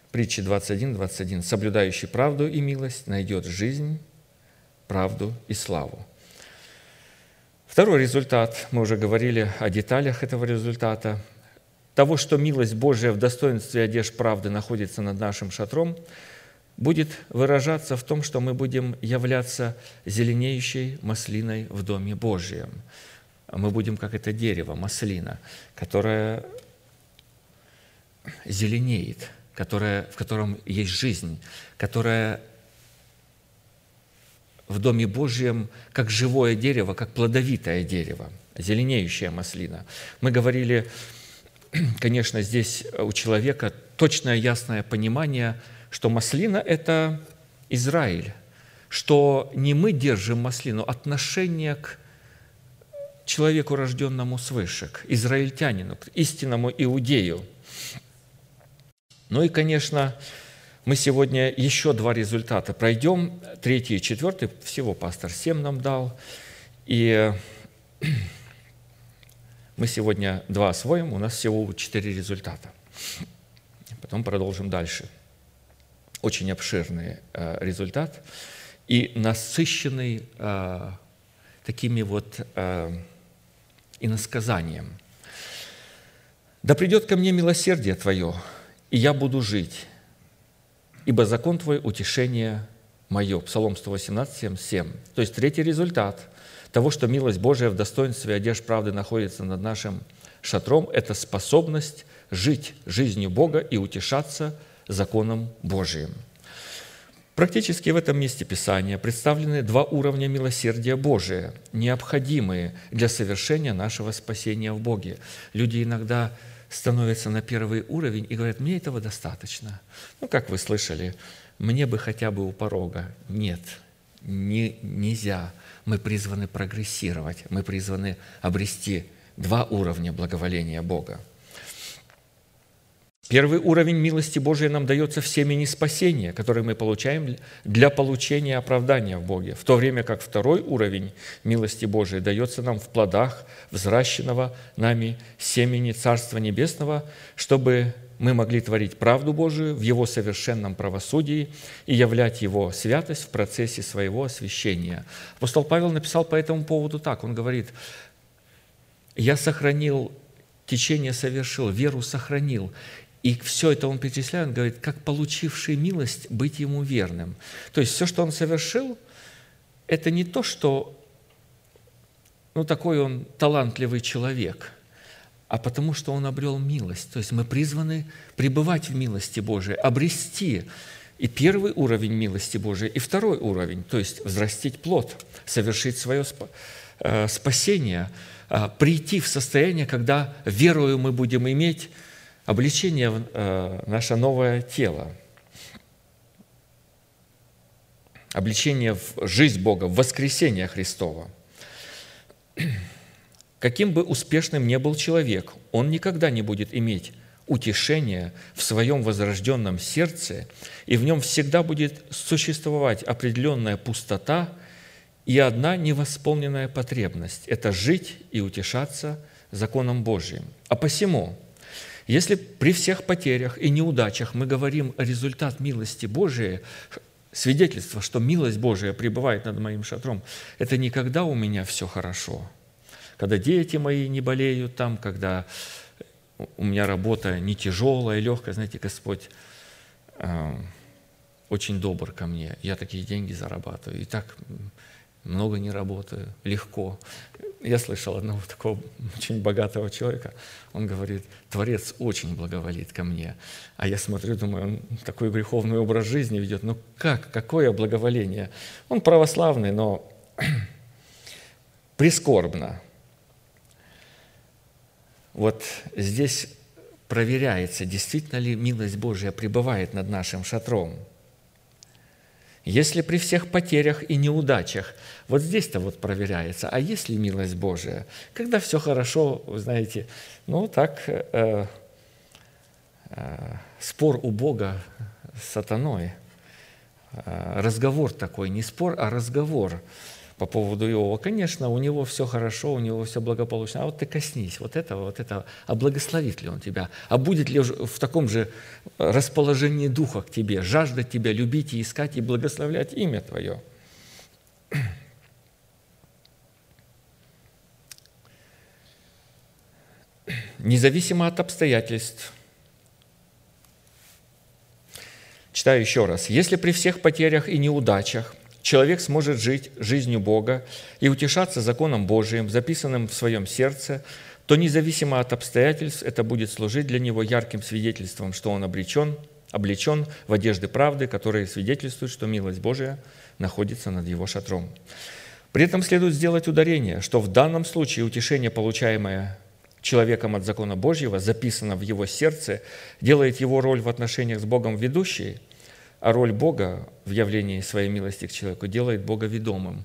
Притча 21, 21. «Соблюдающий правду и милость найдет жизнь, правду и славу». Второй результат, мы уже говорили о деталях этого результата, того, что милость Божия в достоинстве одежд правды находится над нашим шатром, будет выражаться в том, что мы будем являться зеленеющей маслиной в Доме Божьем. Мы будем как это дерево, маслина, которое зеленеет, которое, в котором есть жизнь, которое в Доме Божьем как живое дерево, как плодовитое дерево, зеленеющая маслина. Мы говорили, *clears throat* конечно, здесь у человека точное ясное понимание, что маслина – это Израиль, что не мы держим маслину, отношение к человеку, рожденному свыше, к израильтянину, к истинному иудею. Ну и, конечно, мы сегодня еще два результата пройдем. Третий и четвертый, всего пастор семь нам дал. И *clears throat* мы сегодня два освоим, у нас всего четыре результата. Потом продолжим дальше. Очень обширный э, результат и насыщенный э, такими вот э, иносказанием. «Да придет ко мне милосердие Твое, и я буду жить, ибо закон Твой – утешение мое». Псалом 118, 7, 7. То есть третий результат того, что милость Божия в достоинстве одежд правды находится над нашим шатром – это способность жить жизнью Бога и утешаться законом Божиим. Практически в этом месте Писания представлены два уровня милосердия Божия, необходимые для совершения нашего спасения в Боге. Люди иногда становятся на первый уровень и говорят, мне этого достаточно. Ну, как вы слышали, мне бы хотя бы у порога. Нет, не, нельзя. Мы призваны прогрессировать, мы призваны обрести два уровня благоволения Бога. Первый уровень милости Божией нам дается в семени спасения, который мы получаем для получения оправдания в Боге, в то время как второй уровень милости Божией дается нам в плодах взращенного нами семени Царства Небесного, чтобы мы могли творить правду Божию в Его совершенном правосудии и являть Его святость в процессе своего освящения. Апостол Павел написал по этому поводу так, он говорит, «Я сохранил течение совершил, веру сохранил, и все это он перечисляет, он говорит, как получивший милость быть ему верным. То есть все, что он совершил, это не то, что ну, такой он талантливый человек, а потому что он обрел милость. То есть мы призваны пребывать в милости Божией, обрести и первый уровень милости Божией, и второй уровень, то есть взрастить плод, совершить свое э, спасение, э, прийти в состояние, когда верою мы будем иметь обличение в э, наше новое тело, обличение в жизнь Бога, в воскресение Христова. *clears throat* Каким бы успешным ни был человек, он никогда не будет иметь утешения в своем возрожденном сердце, и в нем всегда будет существовать определенная пустота и одна невосполненная потребность – это жить и утешаться законом Божьим. А посему – если при всех потерях и неудачах мы говорим о результат милости Божией, свидетельство, что милость Божия пребывает над моим шатром, это никогда у меня все хорошо. Когда дети мои не болеют там, когда у меня работа не тяжелая, легкая, знаете, Господь э, очень добр ко мне. Я такие деньги зарабатываю. И так много не работаю, легко. Я слышал одного такого очень богатого человека, он говорит, Творец очень благоволит ко мне. А я смотрю, думаю, он такой греховный образ жизни ведет. Ну как, какое благоволение? Он православный, но *clears throat* прискорбно. Вот здесь проверяется, действительно ли милость Божья пребывает над нашим шатром – если при всех потерях и неудачах, вот здесь-то вот проверяется, а есть ли милость Божия? Когда все хорошо, вы знаете, ну так, э, э, спор у Бога с сатаной, э, разговор такой, не спор, а разговор. По поводу Иова. Конечно, у него все хорошо, у него все благополучно. А вот ты коснись вот этого, вот этого. А благословит ли он тебя? А будет ли в таком же расположении духа к тебе, жаждать тебя, любить и искать и благословлять имя твое? Независимо от обстоятельств. Читаю еще раз. «Если при всех потерях и неудачах человек сможет жить жизнью Бога и утешаться законом Божиим, записанным в своем сердце, то независимо от обстоятельств это будет служить для него ярким свидетельством, что он обречен, облечен в одежды правды, которые свидетельствуют, что милость Божия находится над его шатром. При этом следует сделать ударение, что в данном случае утешение, получаемое человеком от закона Божьего, записано в его сердце, делает его роль в отношениях с Богом ведущей – а роль Бога в явлении своей милости к человеку делает Бога ведомым.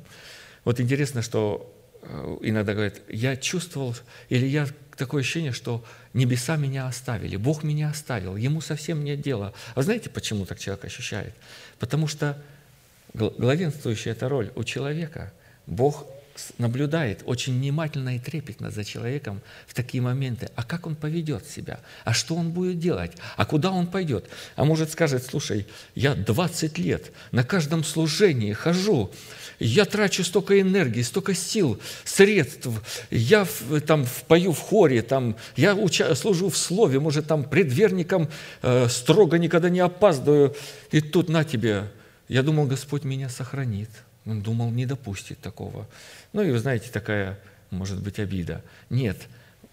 Вот интересно, что э, иногда говорят, я чувствовал, или я такое ощущение, что небеса меня оставили, Бог меня оставил, Ему совсем нет дела. А знаете, почему так человек ощущает? Потому что главенствующая эта роль у человека. Бог наблюдает очень внимательно и трепетно за человеком в такие моменты. А как он поведет себя? А что он будет делать? А куда он пойдет? А может скажет, слушай, я 20 лет на каждом служении хожу, я трачу столько энергии, столько сил, средств, я там пою в хоре, там, я уча, служу в слове, может, там предверником э, строго никогда не опаздываю, и тут на тебе, я думал, Господь меня сохранит. Он думал, не допустит такого. Ну и вы знаете, такая, может быть, обида. Нет,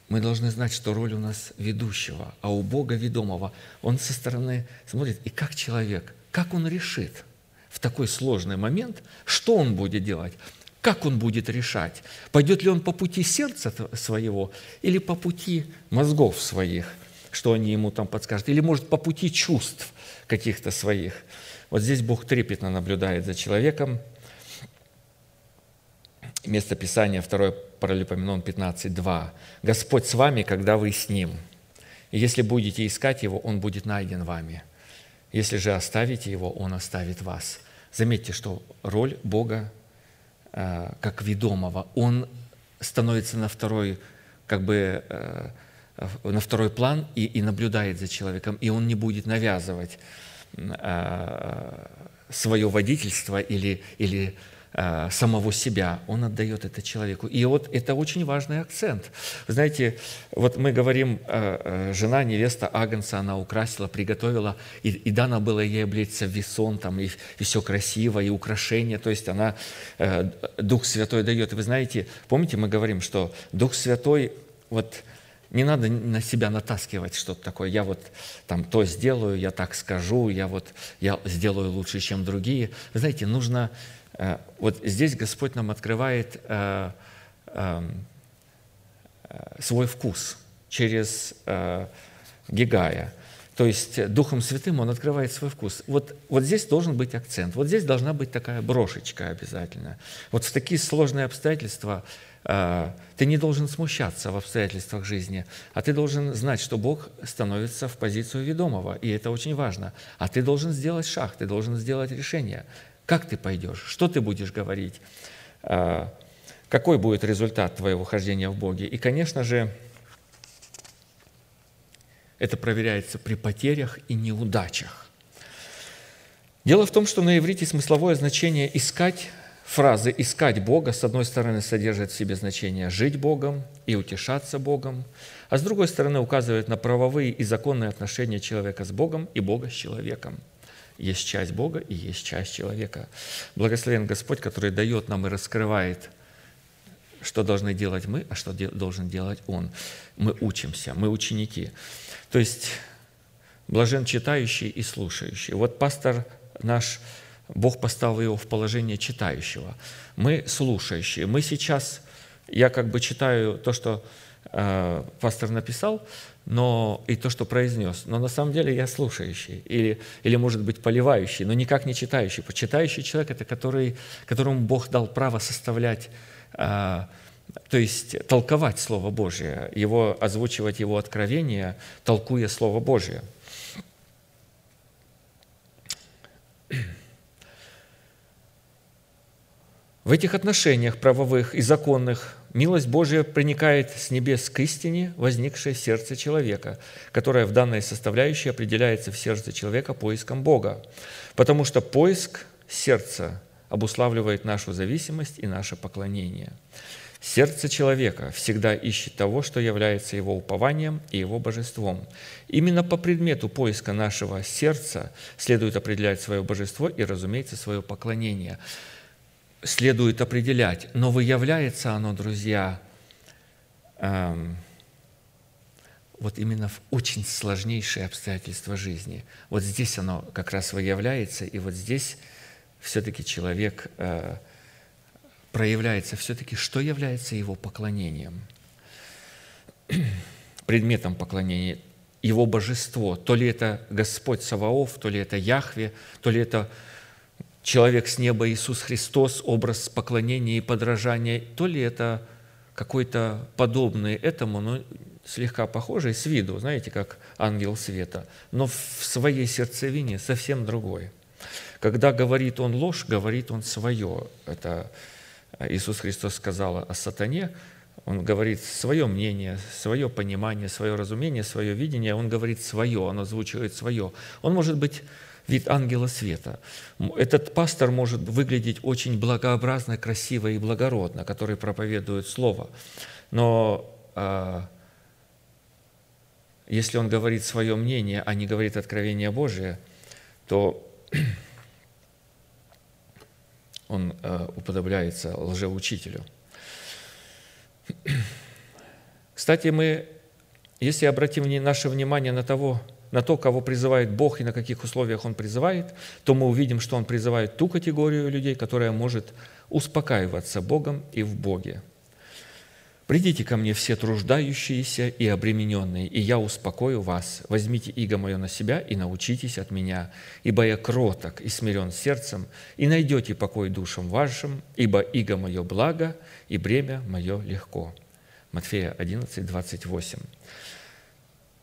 мы должны знать, что роль у нас ведущего, а у Бога ведомого. Он со стороны смотрит, и как человек, как он решит в такой сложный момент, что он будет делать, как он будет решать, пойдет ли он по пути сердца своего или по пути мозгов своих, что они ему там подскажут, или, может, по пути чувств каких-то своих. Вот здесь Бог трепетно наблюдает за человеком – Место Писания 2 Паралипоменон 15.2. «Господь с вами, когда вы с Ним. И если будете искать Его, Он будет найден вами. Если же оставите Его, Он оставит вас». Заметьте, что роль Бога э, как ведомого, Он становится на второй, как бы, э, на второй план и, и наблюдает за человеком, и Он не будет навязывать э, свое водительство или, или самого себя, он отдает это человеку. И вот это очень важный акцент. Вы знаете, вот мы говорим, э, э, жена, невеста Агнца, она украсила, приготовила, и, и дано было ей облечься в весон, там, и, и все красиво, и украшения, то есть она, Дух Святой дает. И вы знаете, помните, мы говорим, что Дух Святой, вот не надо на себя натаскивать что-то такое. Я вот там то сделаю, я так скажу, я вот я сделаю лучше, чем другие. Вы знаете, нужно Э, вот здесь Господь нам открывает э, эм, э, свой вкус через Гигая. То есть Духом Святым Он открывает свой вкус. Вот, вот здесь должен быть акцент, вот здесь должна быть такая брошечка обязательно. Вот в такие сложные обстоятельства ты не должен смущаться в обстоятельствах жизни, а ты должен знать, что Бог становится в позицию ведомого, и это очень важно. А ты должен сделать шаг, ты должен сделать решение. Как ты пойдешь? Что ты будешь говорить? А, какой будет результат твоего хождения в Боге? И, конечно же, это проверяется при потерях и неудачах. Дело в том, что на иврите смысловое значение «искать» фразы «искать Бога» с одной стороны содержит в себе значение «жить Богом» и «утешаться Богом», а с другой стороны указывает на правовые и законные отношения человека с Богом и Бога с человеком – есть часть Бога и есть часть человека. Благословен Господь, который дает нам и раскрывает, что должны делать мы, а что должен делать Он. Мы учимся, мы ученики. То есть блажен читающий и слушающий. Вот пастор наш, Бог поставил его в положение читающего. Мы слушающие. Мы сейчас, я как бы читаю то, что э, пастор написал, но и то, что произнес. Но на самом деле я слушающий или, или может быть, поливающий, но никак не читающий. Читающий человек – это который, которому Бог дал право составлять, а, то есть толковать Слово Божие, его, озвучивать Его откровение, толкуя Слово Божие. В этих отношениях правовых и законных милость Божья проникает с небес к истине, возникшей в сердце человека, которая в данной составляющей определяется в сердце человека поиском Бога. Потому что поиск сердца обуславливает нашу зависимость и наше поклонение. Сердце человека всегда ищет того, что является его упованием и его божеством. Именно по предмету поиска нашего сердца следует определять свое божество и, разумеется, свое поклонение – следует определять, но выявляется оно, друзья, эм, вот именно в очень сложнейшие обстоятельства жизни. Вот здесь оно как раз выявляется, и вот здесь все-таки человек э, проявляется все-таки, что является его поклонением, *clears throat* предметом поклонения, его божество. То ли это Господь Саваоф, то ли это Яхве, то ли это человек с неба Иисус Христос, образ поклонения и подражания, то ли это какой-то подобный этому, но слегка похожий с виду, знаете, как ангел света, но в своей сердцевине совсем другой. Когда говорит он ложь, говорит он свое. Это Иисус Христос сказал о сатане, он говорит свое мнение, свое понимание, свое разумение, свое видение, он говорит свое, он озвучивает свое. Он может быть вид ангела света. Этот пастор может выглядеть очень благообразно, красиво и благородно, который проповедует Слово. Но а, если он говорит свое мнение, а не говорит откровение Божие, то *clears throat* он а, уподобляется лжеучителю. *clears throat* Кстати, мы, если обратим наше внимание на того, на то, кого призывает Бог и на каких условиях Он призывает, то мы увидим, что Он призывает ту категорию людей, которая может успокаиваться Богом и в Боге. «Придите ко мне все труждающиеся и обремененные, и я успокою вас. Возьмите иго мое на себя и научитесь от меня, ибо я кроток и смирен сердцем, и найдете покой душам вашим, ибо иго мое благо, и бремя мое легко». Матфея 11, 28.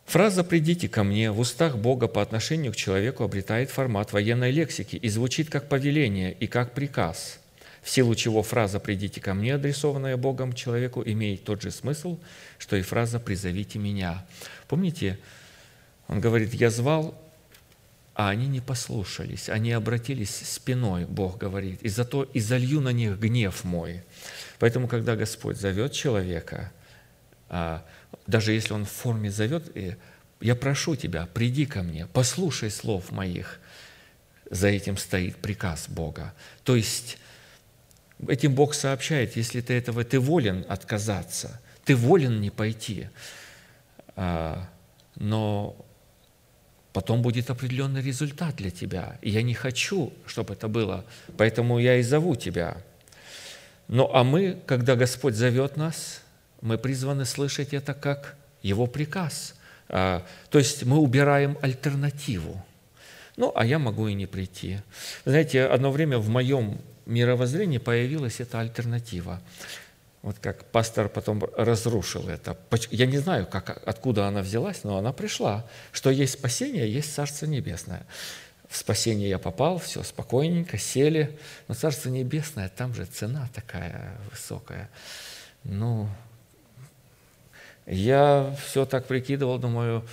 Фраза «придите ко мне» в устах Бога по отношению к человеку обретает формат военной лексики и звучит как повеление и как приказ, в силу чего фраза «придите ко мне», адресованная Богом человеку, имеет тот же смысл, что и фраза «призовите меня». Помните, он говорит «я звал, а они не послушались, они обратились спиной, Бог говорит, и зато и залью на них гнев мой». Поэтому, когда Господь зовет человека, а, даже если он в форме зовет, я прошу тебя, приди ко мне, послушай слов моих. За этим стоит приказ Бога. То есть этим Бог сообщает, если ты этого, ты волен отказаться, ты волен не пойти, а, но потом будет определенный результат для тебя. И я не хочу, чтобы это было, поэтому я и зову тебя. Ну а мы, когда Господь зовет нас – мы призваны слышать это как Его приказ. А, то есть мы убираем альтернативу. Ну, а я могу и не прийти. Знаете, одно время в моем мировоззрении появилась эта альтернатива. Вот как пастор потом разрушил это. Я не знаю, как, откуда она взялась, но она пришла, что есть спасение, есть Царство Небесное. В спасение я попал, все спокойненько, сели. Но Царство Небесное, там же цена такая высокая. Ну, я все так прикидывал, думаю,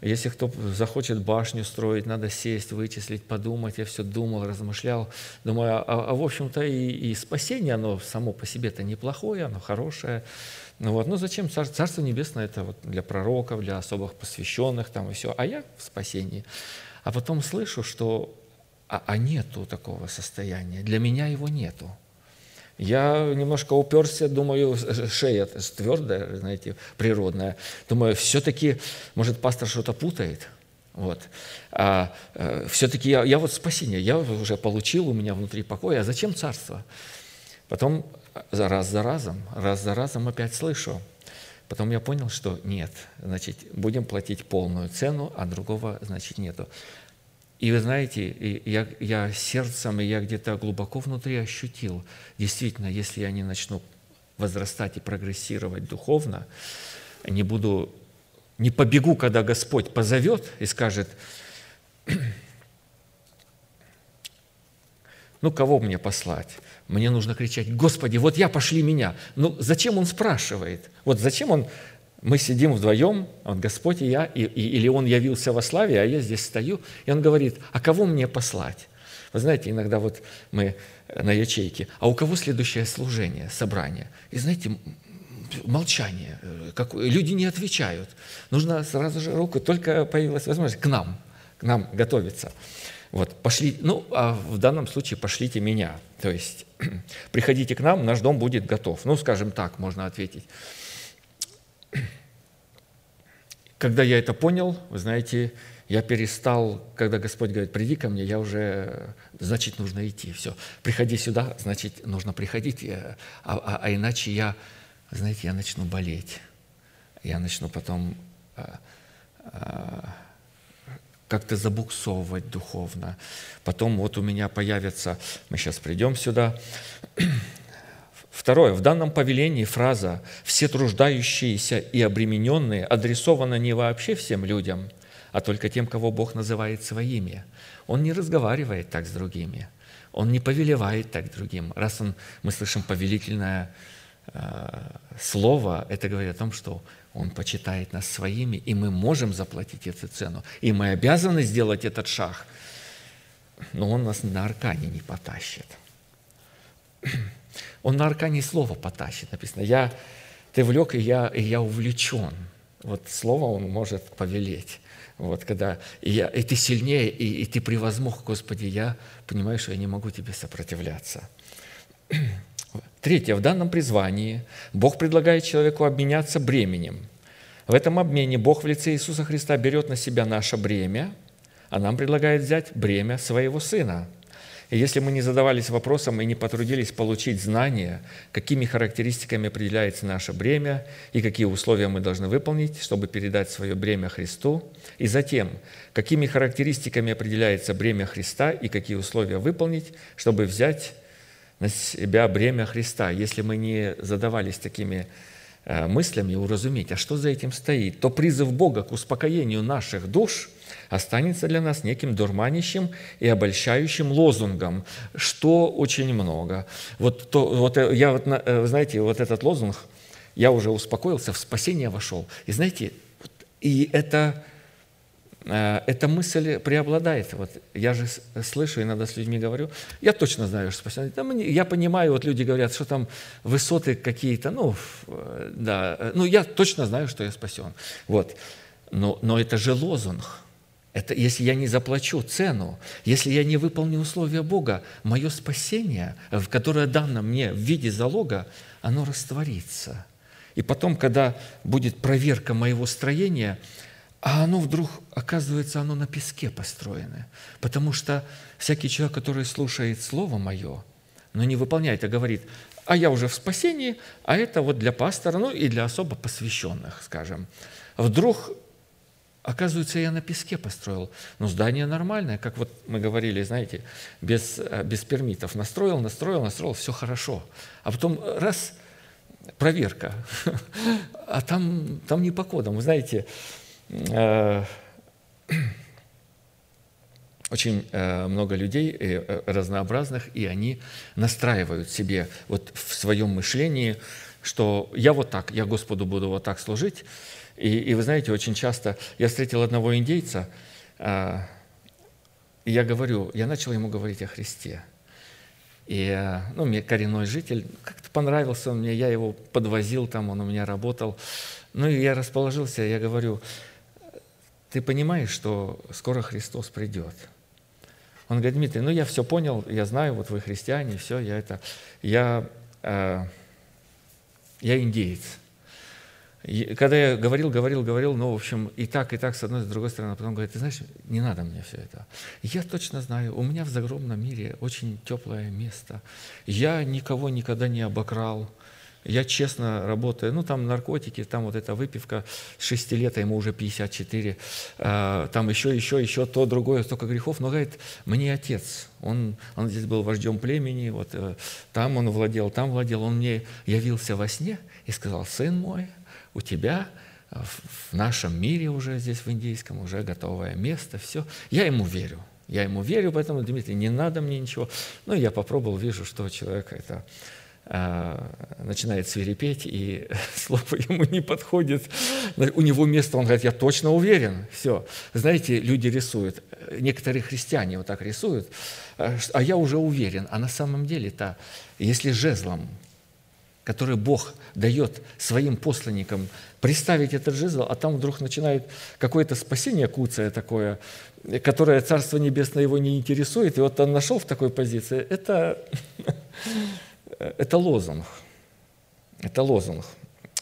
если кто захочет башню строить, надо сесть, вычислить, подумать. Я все думал, размышлял. Думаю, а, а в общем-то и, и спасение, оно само по себе-то неплохое, оно хорошее. Ну, вот. ну зачем Царство, Царство Небесное? Это вот для пророков, для особых посвященных там и все. А я в спасении. А потом слышу, что а, а нету такого состояния. Для меня его нету. Я немножко уперся, думаю, шея твердая, знаете, природная. Думаю, все-таки, может, пастор что-то путает. Вот. А, а все-таки я, я вот спасение, я уже получил, у меня внутри покой, а зачем царство? Потом раз за разом, раз за разом опять слышу. Потом я понял, что нет, значит, будем платить полную цену, а другого, значит, нету. И вы знаете, я, я сердцем, и я где-то глубоко внутри ощутил, действительно, если я не начну возрастать и прогрессировать духовно, не буду, не побегу, когда Господь позовет и скажет, *clears throat* Ну, кого мне послать? Мне нужно кричать, Господи, вот я, пошли меня. Ну, зачем он спрашивает? Вот зачем он мы сидим вдвоем, он Господь и я, и, и, или Он явился во славе, а я здесь стою, и Он говорит, а кого мне послать? Вы знаете, иногда вот мы на ячейке, а у кого следующее служение, собрание? И знаете, молчание, как, люди не отвечают. Нужно сразу же руку, только появилась возможность к нам, к нам готовиться. Вот, пошли, ну, а в данном случае пошлите меня. То есть, *clears throat* приходите к нам, наш дом будет готов. Ну, скажем так, можно ответить. Когда я это понял, вы знаете, я перестал, когда Господь говорит, приди ко мне, я уже, значит, нужно идти. Все, приходи сюда, значит, нужно приходить, а, а, а иначе я, знаете, я начну болеть. Я начну потом а, а, как-то забуксовывать духовно. Потом вот у меня появится, мы сейчас придем сюда, Второе. В данном повелении фраза «все труждающиеся и обремененные» адресована не вообще всем людям, а только тем, кого Бог называет своими. Он не разговаривает так с другими. Он не повелевает так другим. Раз он, мы слышим повелительное э, слово, это говорит о том, что он почитает нас своими, и мы можем заплатить эту цену. И мы обязаны сделать этот шаг. Но он нас на аркане не потащит. Он на аркане слово потащит. Написано, я, ты влек, и я, и я увлечен. Вот слово он может повелеть. Вот когда и, я, и ты сильнее, и, и ты превозмог, Господи, я понимаю, что я не могу тебе сопротивляться. *clears throat* Третье. В данном призвании Бог предлагает человеку обменяться бременем. В этом обмене Бог в лице Иисуса Христа берет на себя наше бремя, а нам предлагает взять бремя своего Сына – и если мы не задавались вопросом и не потрудились получить знания, какими характеристиками определяется наше бремя и какие условия мы должны выполнить, чтобы передать свое бремя Христу, и затем, какими характеристиками определяется бремя Христа и какие условия выполнить, чтобы взять на себя бремя Христа. Если мы не задавались такими э, мыслями, уразуметь, а что за этим стоит, то призыв Бога к успокоению наших душ – останется для нас неким дурманящим и обольщающим лозунгом, что очень много. Вот, то, вот э, я вот, э, знаете, вот этот лозунг, я уже успокоился, в спасение вошел. И знаете, и это, эта мысль преобладает. Вот я же слышу, иногда с людьми говорю, я точно знаю, что спасен. Я понимаю, вот люди говорят, что там высоты какие-то, ну, да, ну, я точно знаю, что я спасен. Вот. Но, но это же лозунг. Это если я не заплачу цену, если я не выполню условия Бога, мое спасение, которое дано мне в виде залога, оно растворится. И потом, когда будет проверка моего строения, а оно вдруг, оказывается, оно на песке построено. Потому что всякий человек, который слушает Слово Мое, но не выполняет, а говорит, а я уже в спасении, а это вот для пастора, ну и для особо посвященных, скажем. Вдруг Оказывается, я на песке построил. Но здание нормальное, как вот мы говорили, знаете, без, э, без пермитов. Настроил, настроил, настроил, все хорошо. А потом раз, проверка. *laughs* А там, там не по кодам. Вы знаете, *clears throat* очень э, много людей разнообразных, и они настраивают себе вот в своем мышлении, что я вот так, я Господу буду вот так служить, и, и вы знаете, очень часто я встретил одного индейца, и я говорю, я начал ему говорить о Христе. И, ну, мне коренной житель, как-то понравился он мне, я его подвозил там, он у меня работал. Ну, и я расположился, я говорю, ты понимаешь, что скоро Христос придет? Он говорит, Дмитрий, ну, я все понял, я знаю, вот вы христиане, все, я это, я, э, я индеец. И когда я говорил, говорил, говорил, ну, в общем, и так, и так, с одной, с другой стороны, а потом говорит, ты знаешь, не надо мне все это. Я точно знаю, у меня в загромном мире очень теплое место. Я никого никогда не обокрал. Я честно работаю, ну, там наркотики, там вот эта выпивка, с 6 лет, а ему уже 54, а, там еще, еще, еще то, другое, столько грехов. Но, говорит, мне отец, он, он здесь был вождем племени, вот э, там он владел, там владел, он мне явился во сне и сказал, сын мой, у тебя в нашем мире уже здесь, в индийском, уже готовое место, все. Я ему верю. Я ему верю, поэтому, Дмитрий, не надо мне ничего. Ну, я попробовал, вижу, что человек это начинает свирепеть, и *laughs* слово ему не подходит. У него место, он говорит, я точно уверен. Все. Знаете, люди рисуют, некоторые христиане вот так рисуют, а, а я уже уверен. А на самом деле-то, если жезлом, который Бог дает своим посланникам, приставить этот жезл, а там вдруг начинает какое-то спасение куцая такое, которое Царство Небесное его не интересует, и вот он нашел в такой позиции, это *laughs* это лозунг. Это лозунг.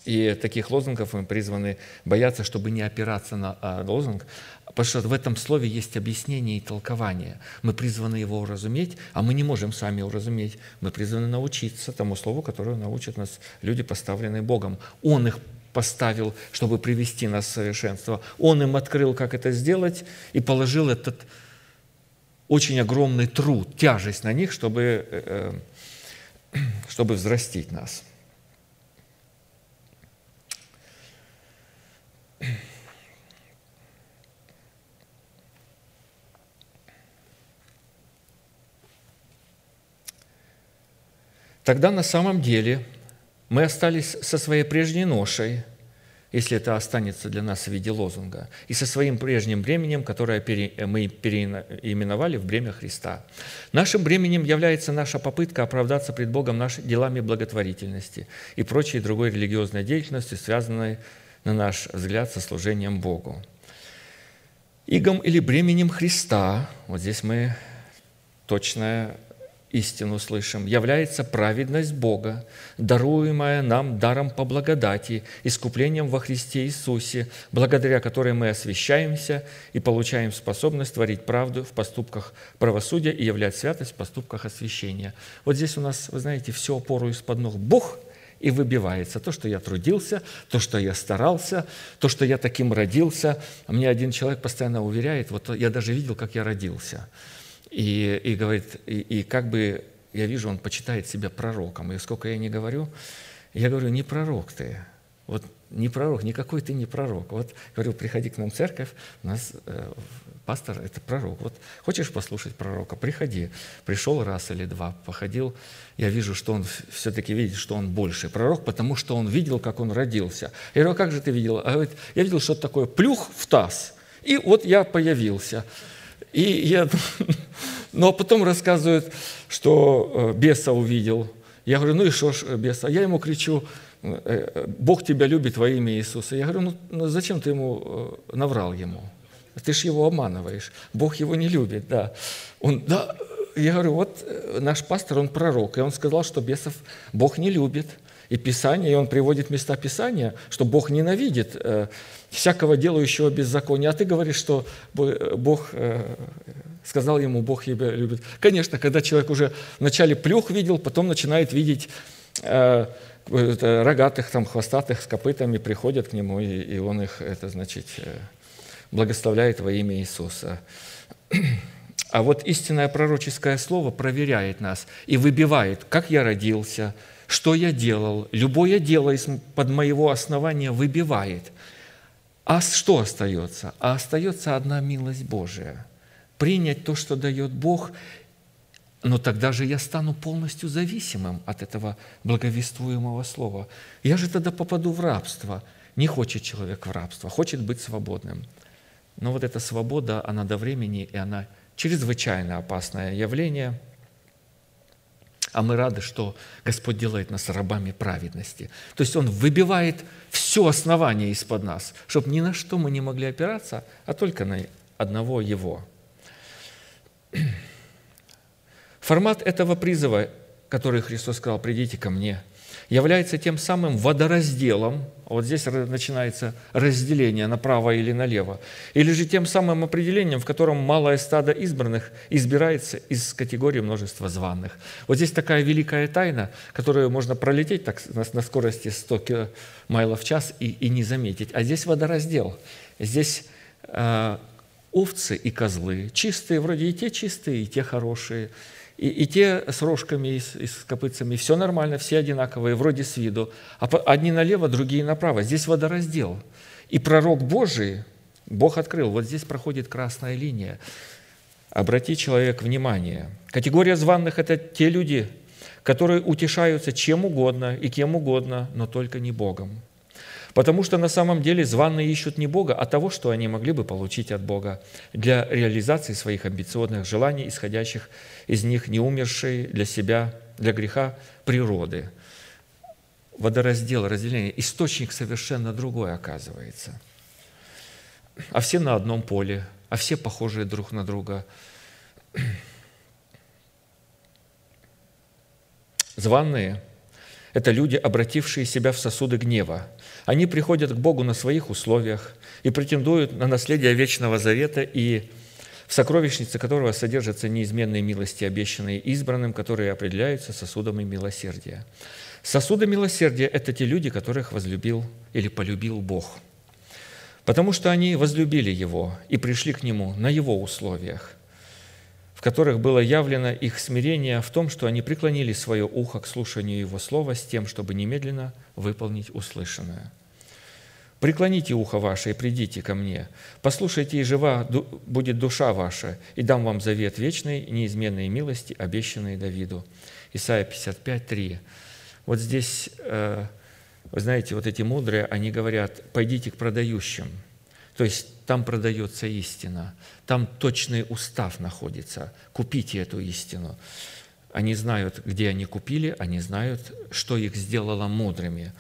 И таких лозунгов мы призваны бояться, чтобы не опираться на а, лозунг, потому что в этом слове есть объяснение и толкование. Мы призваны его уразуметь, а мы не можем сами уразуметь. Мы призваны научиться тому слову, которое научат нас люди, поставленные Богом. Он их поставил, чтобы привести нас в совершенство. Он им открыл, как это сделать, и положил этот очень огромный труд, тяжесть на них, чтобы э, э, *clears throat* чтобы взрастить нас. Тогда на самом деле мы остались со своей прежней ношей – если это останется для нас в виде лозунга, и со своим прежним бременем, которое мы переименовали в бремя Христа. Нашим бременем является наша попытка оправдаться пред Богом нашими делами благотворительности и прочей другой религиозной деятельностью, связанной, на наш взгляд, со служением Богу. Игом или бременем Христа, вот здесь мы точное истину слышим, является праведность Бога, даруемая нам даром по благодати, искуплением во Христе Иисусе, благодаря которой мы освящаемся и получаем способность творить правду в поступках правосудия и являть святость в поступках освящения. Вот здесь у нас, вы знаете, все опору из-под ног Бог и выбивается. То, что я трудился, то, что я старался, то, что я таким родился. Мне один человек постоянно уверяет, вот я даже видел, как я родился – и, и говорит, и, и как бы я вижу, он почитает себя пророком. И сколько я не говорю, я говорю, не пророк ты. Вот не пророк, никакой ты не пророк. Вот говорю, приходи к нам в церковь, у нас э, пастор – это пророк. Вот хочешь послушать пророка, приходи. Пришел раз или два, походил, я вижу, что он все-таки видит, что он больше пророк, потому что он видел, как он родился. Я говорю, а как же ты видел? А говорит, я видел что-то такое, плюх в таз, и вот я появился. И я, *laughs* но потом рассказывают, что э, беса увидел. Я говорю, ну и что ж э, беса? Я ему кричу, «Э, Бог тебя любит во имя Иисуса. Я говорю, ну, ну зачем ты ему наврал ему? Ты ж его обманываешь. Бог его не любит, да. Он, да, я говорю, вот наш пастор, он пророк, и он сказал, что бесов Бог не любит. И Писание, и он приводит места Писания, что Бог ненавидит всякого делающего беззакония. А ты говоришь, что Бог э, сказал ему, Бог тебя любит. Конечно, когда человек уже вначале плюх видел, потом начинает видеть э, рогатых, там, хвостатых с копытами, приходят к нему, и, и он их, это значит, э, благословляет во имя Иисуса. А вот истинное пророческое слово проверяет нас и выбивает, как я родился, что я делал. Любое дело из-под моего основания выбивает – а что остается? А остается одна милость Божия. Принять то, что дает Бог, но тогда же я стану полностью зависимым от этого благовествуемого слова. Я же тогда попаду в рабство. Не хочет человек в рабство, хочет быть свободным. Но вот эта свобода, она до времени, и она чрезвычайно опасное явление – а мы рады, что Господь делает нас рабами праведности. То есть Он выбивает все основание из-под нас, чтобы ни на что мы не могли опираться, а только на одного Его. Формат этого призыва, который Христос сказал, «Придите ко мне», является тем самым водоразделом, вот здесь начинается разделение направо или налево, или же тем самым определением, в котором малое стадо избранных избирается из категории множества званых. Вот здесь такая великая тайна, которую можно пролететь так на, скорости 100 майлов в час и, и не заметить. А здесь водораздел. Здесь э, овцы и козлы, чистые, вроде и те чистые, и те хорошие – и, и те с рожками и с, и с копытцами, все нормально, все одинаковые, вроде с виду. А одни налево, другие направо. Здесь водораздел. И пророк Божий, Бог открыл, вот здесь проходит красная линия. Обрати человек внимание. Категория званных – это те люди, которые утешаются чем угодно и кем угодно, но только не Богом. Потому что на самом деле званные ищут не Бога, а того, что они могли бы получить от Бога для реализации своих амбициозных желаний, исходящих из них не умершей для себя, для греха природы. Водораздел, разделение, источник совершенно другой оказывается. А все на одном поле, а все похожие друг на друга. Званные – это люди, обратившие себя в сосуды гнева. Они приходят к Богу на своих условиях и претендуют на наследие вечного завета и в сокровищнице которого содержатся неизменные милости, обещанные избранным, которые определяются сосудами милосердия. Сосуды милосердия – это те люди, которых возлюбил или полюбил Бог, потому что они возлюбили Его и пришли к Нему на Его условиях – которых было явлено их смирение в том, что они преклонили свое ухо к слушанию Его Слова с тем, чтобы немедленно выполнить услышанное. «Преклоните ухо ваше и придите ко мне. Послушайте, и жива будет душа ваша, и дам вам завет вечной, неизменной милости, обещанной Давиду». Исайя 55, 3. Вот здесь, э, вы знаете, вот эти мудрые, они говорят, «Пойдите к продающим». То есть там продается истина, там точный устав находится. Купите эту истину. Они знают, где они купили, они знают, что их сделало мудрыми.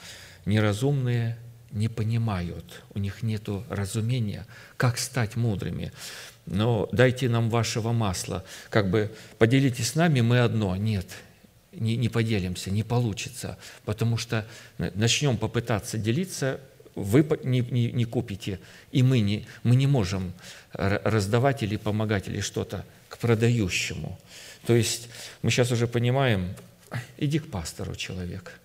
Неразумные не понимают, у них нет разумения, как стать мудрыми. Но дайте нам вашего масла, как бы поделитесь с нами, мы одно. Нет, не, не поделимся, не получится, потому что начнем попытаться делиться, вы не, не, не купите, и мы не, мы не можем раздавать или помогать или что-то к продающему. То есть мы сейчас уже понимаем, иди к пастору, человек.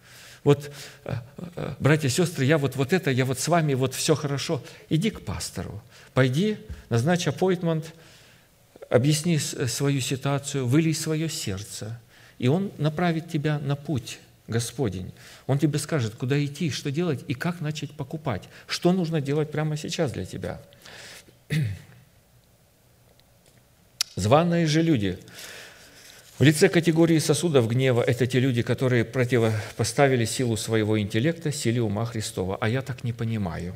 Вот, э, э, братья и сестры, я вот, вот это, я вот с вами, вот все хорошо. Иди к пастору, пойди, назначь appointment, объясни свою ситуацию, вылей свое сердце, и он направит тебя на путь Господень. Он тебе скажет, куда идти, что делать и как начать покупать. Что нужно делать прямо сейчас для тебя. *clears throat* Званые же люди в лице категории сосудов гнева – это те люди, которые противопоставили силу своего интеллекта силе ума Христова. А я так не понимаю.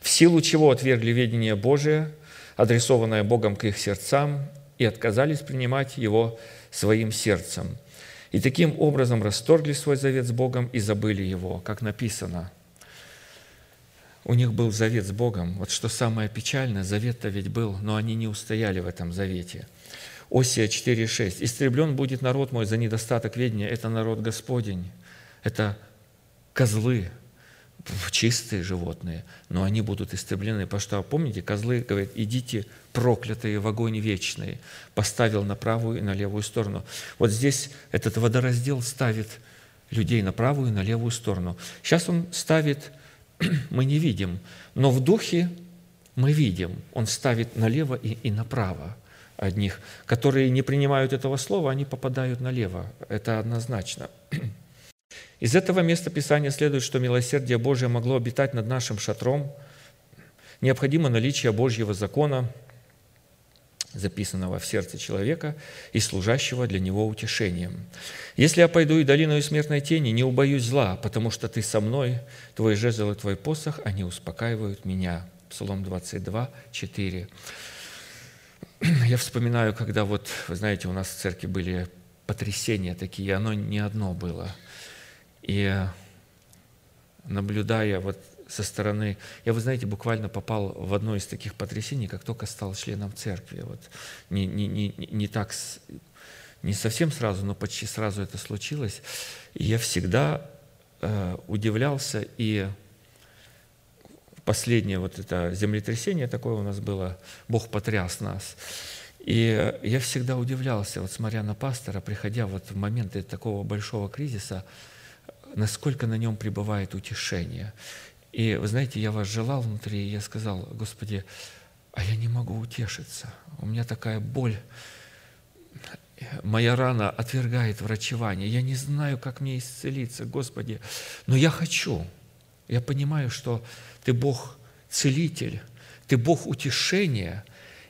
В силу чего отвергли ведение Божие, адресованное Богом к их сердцам, и отказались принимать его своим сердцем – и таким образом расторгли свой завет с Богом и забыли его, как написано. У них был завет с Богом. Вот что самое печальное, завет-то ведь был, но они не устояли в этом завете. Осия 4.6. «Истреблен будет народ мой за недостаток ведения, это народ Господень, это козлы, чистые животные, но они будут истреблены. Потому что, помните, козлы говорят, идите проклятые в огонь вечный. Поставил на правую и на левую сторону. Вот здесь этот водораздел ставит людей на правую и на левую сторону. Сейчас он ставит, *clears throat* мы не видим, но в духе мы видим. Он ставит налево и, и направо одних, которые не принимают этого слова, они попадают налево. Это однозначно. *clears throat* Из этого места Писания следует, что милосердие Божие могло обитать над нашим шатром. Необходимо наличие Божьего закона, записанного в сердце человека и служащего для него утешением. «Если я пойду и долиною смертной тени, не убоюсь зла, потому что ты со мной, твой жезл и твой посох, они успокаивают меня». Псалом 22, 4. *clears throat* Я вспоминаю, когда вот, вы знаете, у нас в церкви были потрясения такие, оно не одно было – и наблюдая вот со стороны, я, вы знаете, буквально попал в одно из таких потрясений, как только стал членом церкви. Вот не, не, не, не так, не совсем сразу, но почти сразу это случилось. И я всегда э, удивлялся, и последнее вот это землетрясение такое у нас было, Бог потряс нас. И я всегда удивлялся, вот смотря на пастора, приходя вот в моменты такого большого кризиса, насколько на нем пребывает утешение. И вы знаете, я вас желал внутри, и я сказал, Господи, а я не могу утешиться. У меня такая боль. Моя рана отвергает врачевание. Я не знаю, как мне исцелиться, Господи. Но я хочу. Я понимаю, что Ты Бог целитель, Ты Бог утешения.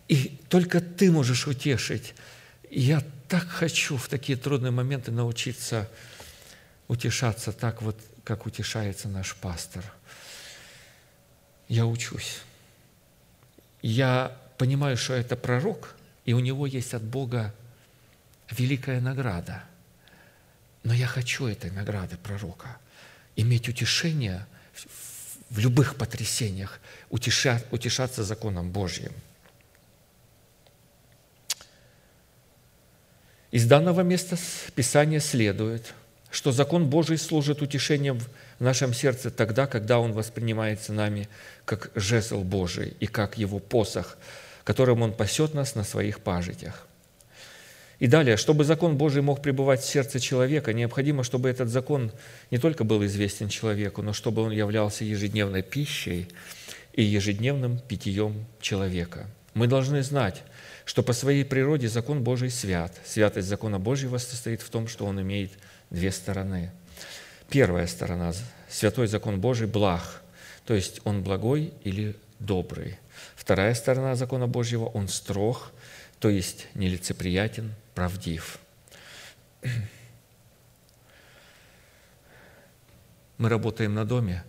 И только Ты можешь утешить. И я так хочу в такие трудные моменты научиться утешаться так вот, как утешается наш пастор. Я учусь. Я понимаю, что это пророк, и у него есть от Бога великая награда. Но я хочу этой награды пророка, иметь утешение в любых потрясениях, утешать, утешаться законом Божьим. Из данного места Писания следует, что закон Божий служит утешением в нашем сердце тогда, когда он воспринимается нами как жезл Божий и как его посох, которым он пасет нас на своих пажитях. И далее, чтобы закон Божий мог пребывать в сердце человека, необходимо, чтобы этот закон не только был известен человеку, но чтобы он являлся ежедневной пищей и ежедневным питьем человека. Мы должны знать, что по своей природе закон Божий свят. Святость закона Божьего состоит в том, что он имеет две стороны. Первая сторона – святой закон Божий благ, то есть он благой или добрый. Вторая сторона закона Божьего – он строг, то есть нелицеприятен, правдив. Мы работаем на доме,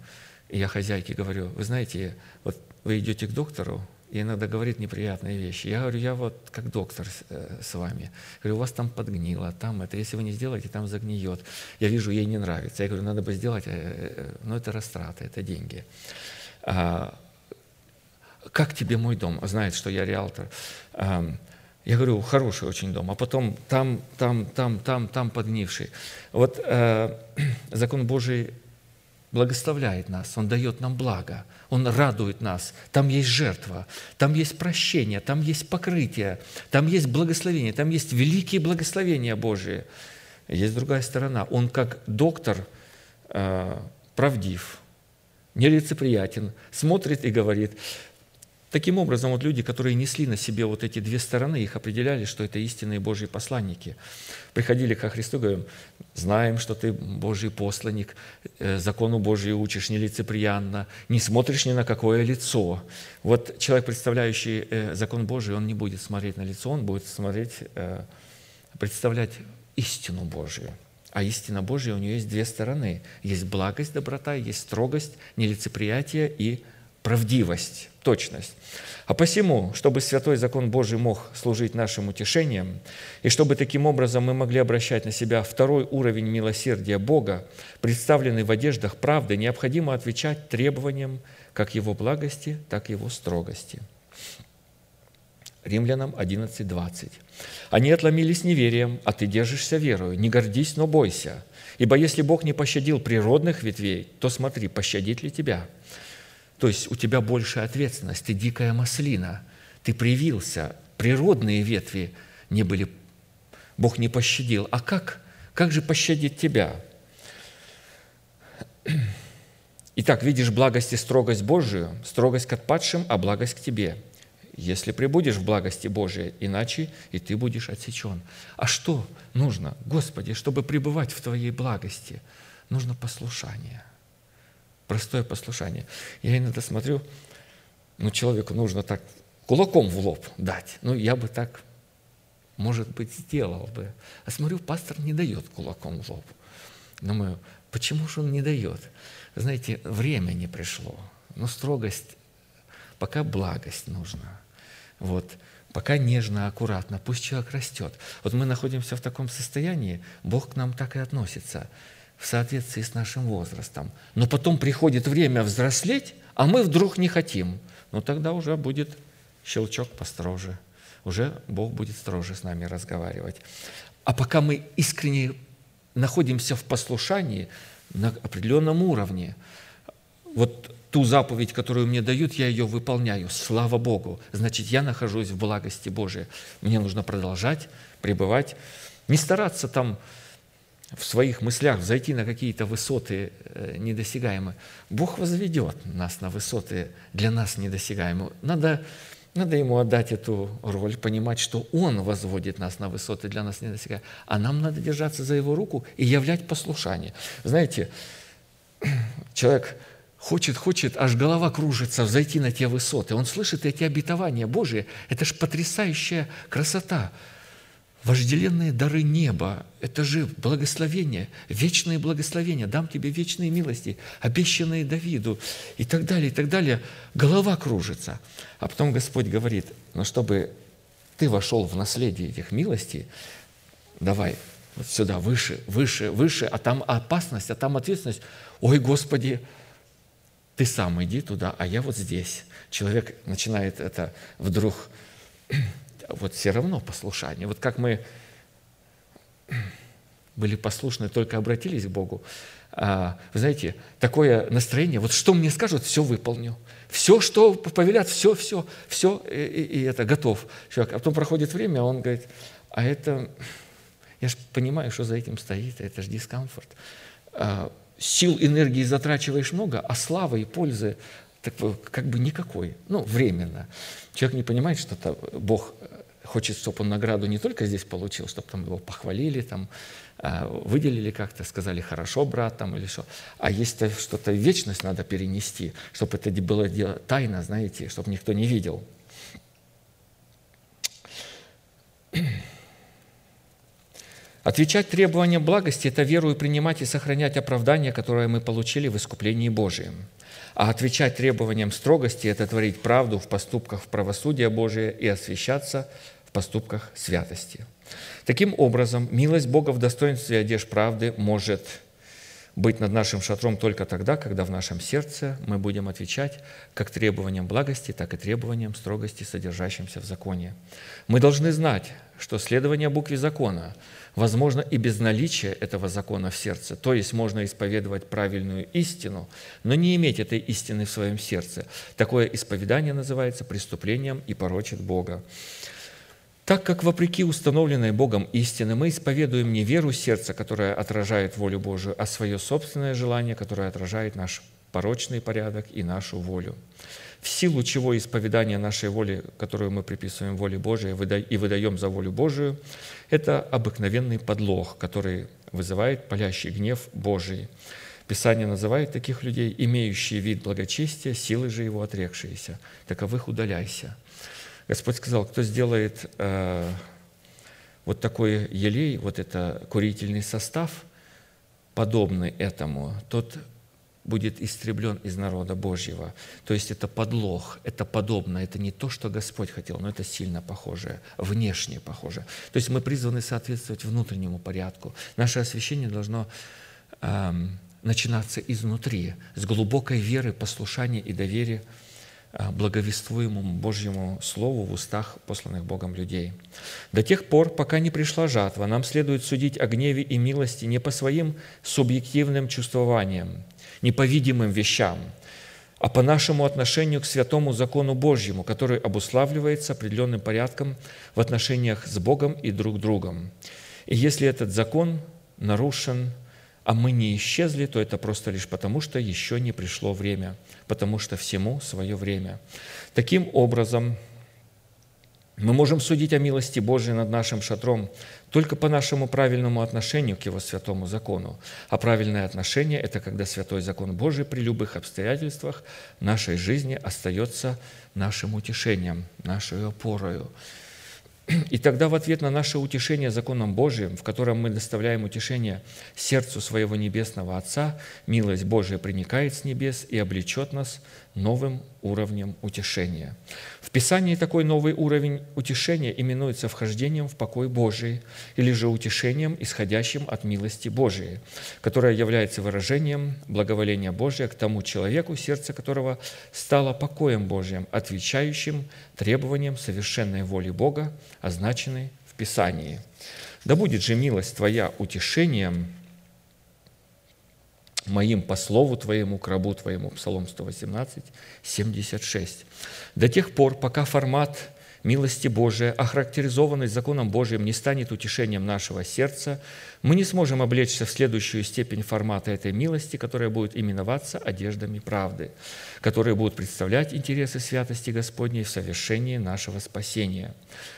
и я хозяйке говорю, вы знаете, вот вы идете к доктору, и иногда говорит неприятные вещи. Я говорю, я вот как доктор с, э, вами. говорю, у вас там подгнило, там это, если вы не сделаете, там загниет. Я вижу, ей не нравится. Я говорю, надо бы сделать, э, э, но это растраты, это деньги. А, как тебе мой дом? Знает, что я риэлтор. А, я говорю, хороший очень дом, а потом там, там, там, там, там подгнивший. Вот э, *clears throat* закон Божий благословляет нас, Он дает нам благо, Он радует нас. Там есть жертва, там есть прощение, там есть покрытие, там есть благословение, там есть великие благословения Божии. Есть другая сторона. Он как доктор э, правдив, нелицеприятен, смотрит и говорит, Таким образом, вот люди, которые несли на себе вот эти две стороны, их определяли, что это истинные Божьи посланники. Приходили ко Христу, говорим, знаем, что ты Божий посланник, э, закону Божию учишь нелицеприятно, не смотришь ни на какое лицо. Вот человек, представляющий э, закон Божий, он не будет смотреть на лицо, он будет смотреть, э, представлять истину Божию. А истина Божья у нее есть две стороны. Есть благость, доброта, есть строгость, нелицеприятие и правдивость, точность. А посему, чтобы святой закон Божий мог служить нашим утешением, и чтобы таким образом мы могли обращать на себя второй уровень милосердия Бога, представленный в одеждах правды, необходимо отвечать требованиям как Его благости, так и Его строгости. Римлянам 11:20. «Они отломились неверием, а ты держишься верою. Не гордись, но бойся. Ибо если Бог не пощадил природных ветвей, то смотри, пощадит ли тебя. То есть у тебя большая ответственность, ты дикая маслина, ты привился, природные ветви не были, Бог не пощадил. А как? Как же пощадить тебя? *clears throat* Итак, видишь благость и строгость Божию, строгость к отпадшим, а благость к тебе. Если прибудешь в благости Божией, иначе и ты будешь отсечен. А что нужно, Господи, чтобы пребывать в Твоей благости? Нужно послушание – Простое послушание. Я иногда смотрю, ну, человеку нужно так кулаком в лоб дать. Ну, я бы так, может быть, сделал бы. А смотрю, пастор не дает кулаком в лоб. Думаю, почему же он не дает? Знаете, время не пришло. Но строгость, пока благость нужна. Вот. Пока нежно, аккуратно, пусть человек растет. Вот мы находимся в таком состоянии, Бог к нам так и относится – в соответствии с нашим возрастом. Но потом приходит время взрослеть, а мы вдруг не хотим. Ну тогда уже будет щелчок построже. Уже Бог будет строже с нами разговаривать. А пока мы искренне находимся в послушании на определенном уровне, вот ту заповедь, которую мне дают, я ее выполняю. Слава Богу. Значит, я нахожусь в благости Божией. Мне нужно продолжать пребывать, не стараться там в своих мыслях зайти на какие-то высоты э, недосягаемые, Бог возведет нас на высоты для нас недосягаемые. Надо, надо Ему отдать эту роль, понимать, что Он возводит нас на высоты для нас недосягаемые, а нам надо держаться за Его руку и являть послушание. Знаете, *clears throat* человек хочет, хочет, аж голова кружится, взойти на те высоты. Он слышит эти обетования Божии. Это же потрясающая красота. Вожделенные дары неба – это же благословение, вечные благословения. Дам тебе вечные милости, обещанные Давиду и так далее, и так далее. Голова кружится. А потом Господь говорит, ну, чтобы ты вошел в наследие этих милостей, давай вот сюда, выше, выше, выше, а там опасность, а там ответственность. Ой, Господи, ты сам иди туда, а я вот здесь. Человек начинает это вдруг, вот все равно послушание. Вот как мы были послушны, только обратились к Богу, а, вы знаете, такое настроение, вот что мне скажут, все выполню. Все, что повелят, все, все, все, и, и, это готов. Человек. А потом проходит время, а он говорит, а это, я же понимаю, что за этим стоит, это же дискомфорт. А, сил, энергии затрачиваешь много, а славы и пользы так, как бы никакой, ну, временно. Человек не понимает, что -то Бог хочет, чтобы он награду не только здесь получил, чтобы там его похвалили, там, а, выделили как-то, сказали «хорошо, брат», там, или что. А если что-то в вечность надо перенести, чтобы это было дело тайно, знаете, чтобы никто не видел. *clears throat* Отвечать требованиям благости – это веру и принимать и сохранять оправдание, которое мы получили в искуплении Божием. А отвечать требованиям строгости – это творить правду в поступках в правосудие Божие и освящаться в поступках святости. Таким образом, милость Бога в достоинстве одежд правды может быть над нашим шатром только тогда, когда в нашем сердце мы будем отвечать как требованиям благости, так и требованиям строгости, содержащимся в законе. Мы должны знать, что следование букве закона – возможно и без наличия этого закона в сердце. То есть можно исповедовать правильную истину, но не иметь этой истины в своем сердце. Такое исповедание называется преступлением и порочит Бога. Так как вопреки установленной Богом истины мы исповедуем не веру сердца, которая отражает волю Божию, а свое собственное желание, которое отражает наш порочный порядок и нашу волю в силу чего исповедание нашей воли, которую мы приписываем воле Божией и выдаем за волю Божию, это обыкновенный подлог, который вызывает палящий гнев Божий. Писание называет таких людей, имеющие вид благочестия, силы же его отрекшиеся. Таковых удаляйся. Господь сказал, кто сделает э, вот такой елей, вот это курительный состав, подобный этому, тот будет истреблен из народа Божьего. То есть это подлог, это подобно, это не то, что Господь хотел, но это сильно похожее, внешне похожее. То есть мы призваны соответствовать внутреннему порядку. Наше освящение должно эм, начинаться изнутри, с глубокой веры, послушания и доверия э, благовествуемому Божьему Слову в устах посланных Богом людей. До тех пор, пока не пришла жатва, нам следует судить о гневе и милости не по своим субъективным чувствованиям, не по видимым вещам, а по нашему отношению к святому закону Божьему, который обуславливается определенным порядком в отношениях с Богом и друг другом. И если этот закон нарушен, а мы не исчезли, то это просто лишь потому, что еще не пришло время, потому что всему свое время. Таким образом, мы можем судить о милости Божией над нашим шатром только по нашему правильному отношению к Его святому закону. А правильное отношение – это когда святой закон Божий при любых обстоятельствах нашей жизни остается нашим утешением, нашей опорою. И тогда в ответ на наше утешение законом Божиим, в котором мы доставляем утешение сердцу своего Небесного Отца, милость Божия проникает с небес и облечет нас новым уровнем утешения. В Писании такой новый уровень утешения именуется вхождением в покой Божий или же утешением, исходящим от милости Божией, которая является выражением благоволения Божия к тому человеку, сердце которого стало покоем Божьим, отвечающим требованиям совершенной воли Бога, означенной в Писании. Да будет же милость Твоя утешением – моим по слову Твоему, к рабу Твоему». Псалом 118, 76. До тех пор, пока формат милости Божией, охарактеризованный законом Божиим, не станет утешением нашего сердца, мы не сможем облечься в следующую степень формата этой милости, которая будет именоваться одеждами правды, которые будут представлять интересы святости Господней в совершении нашего спасения.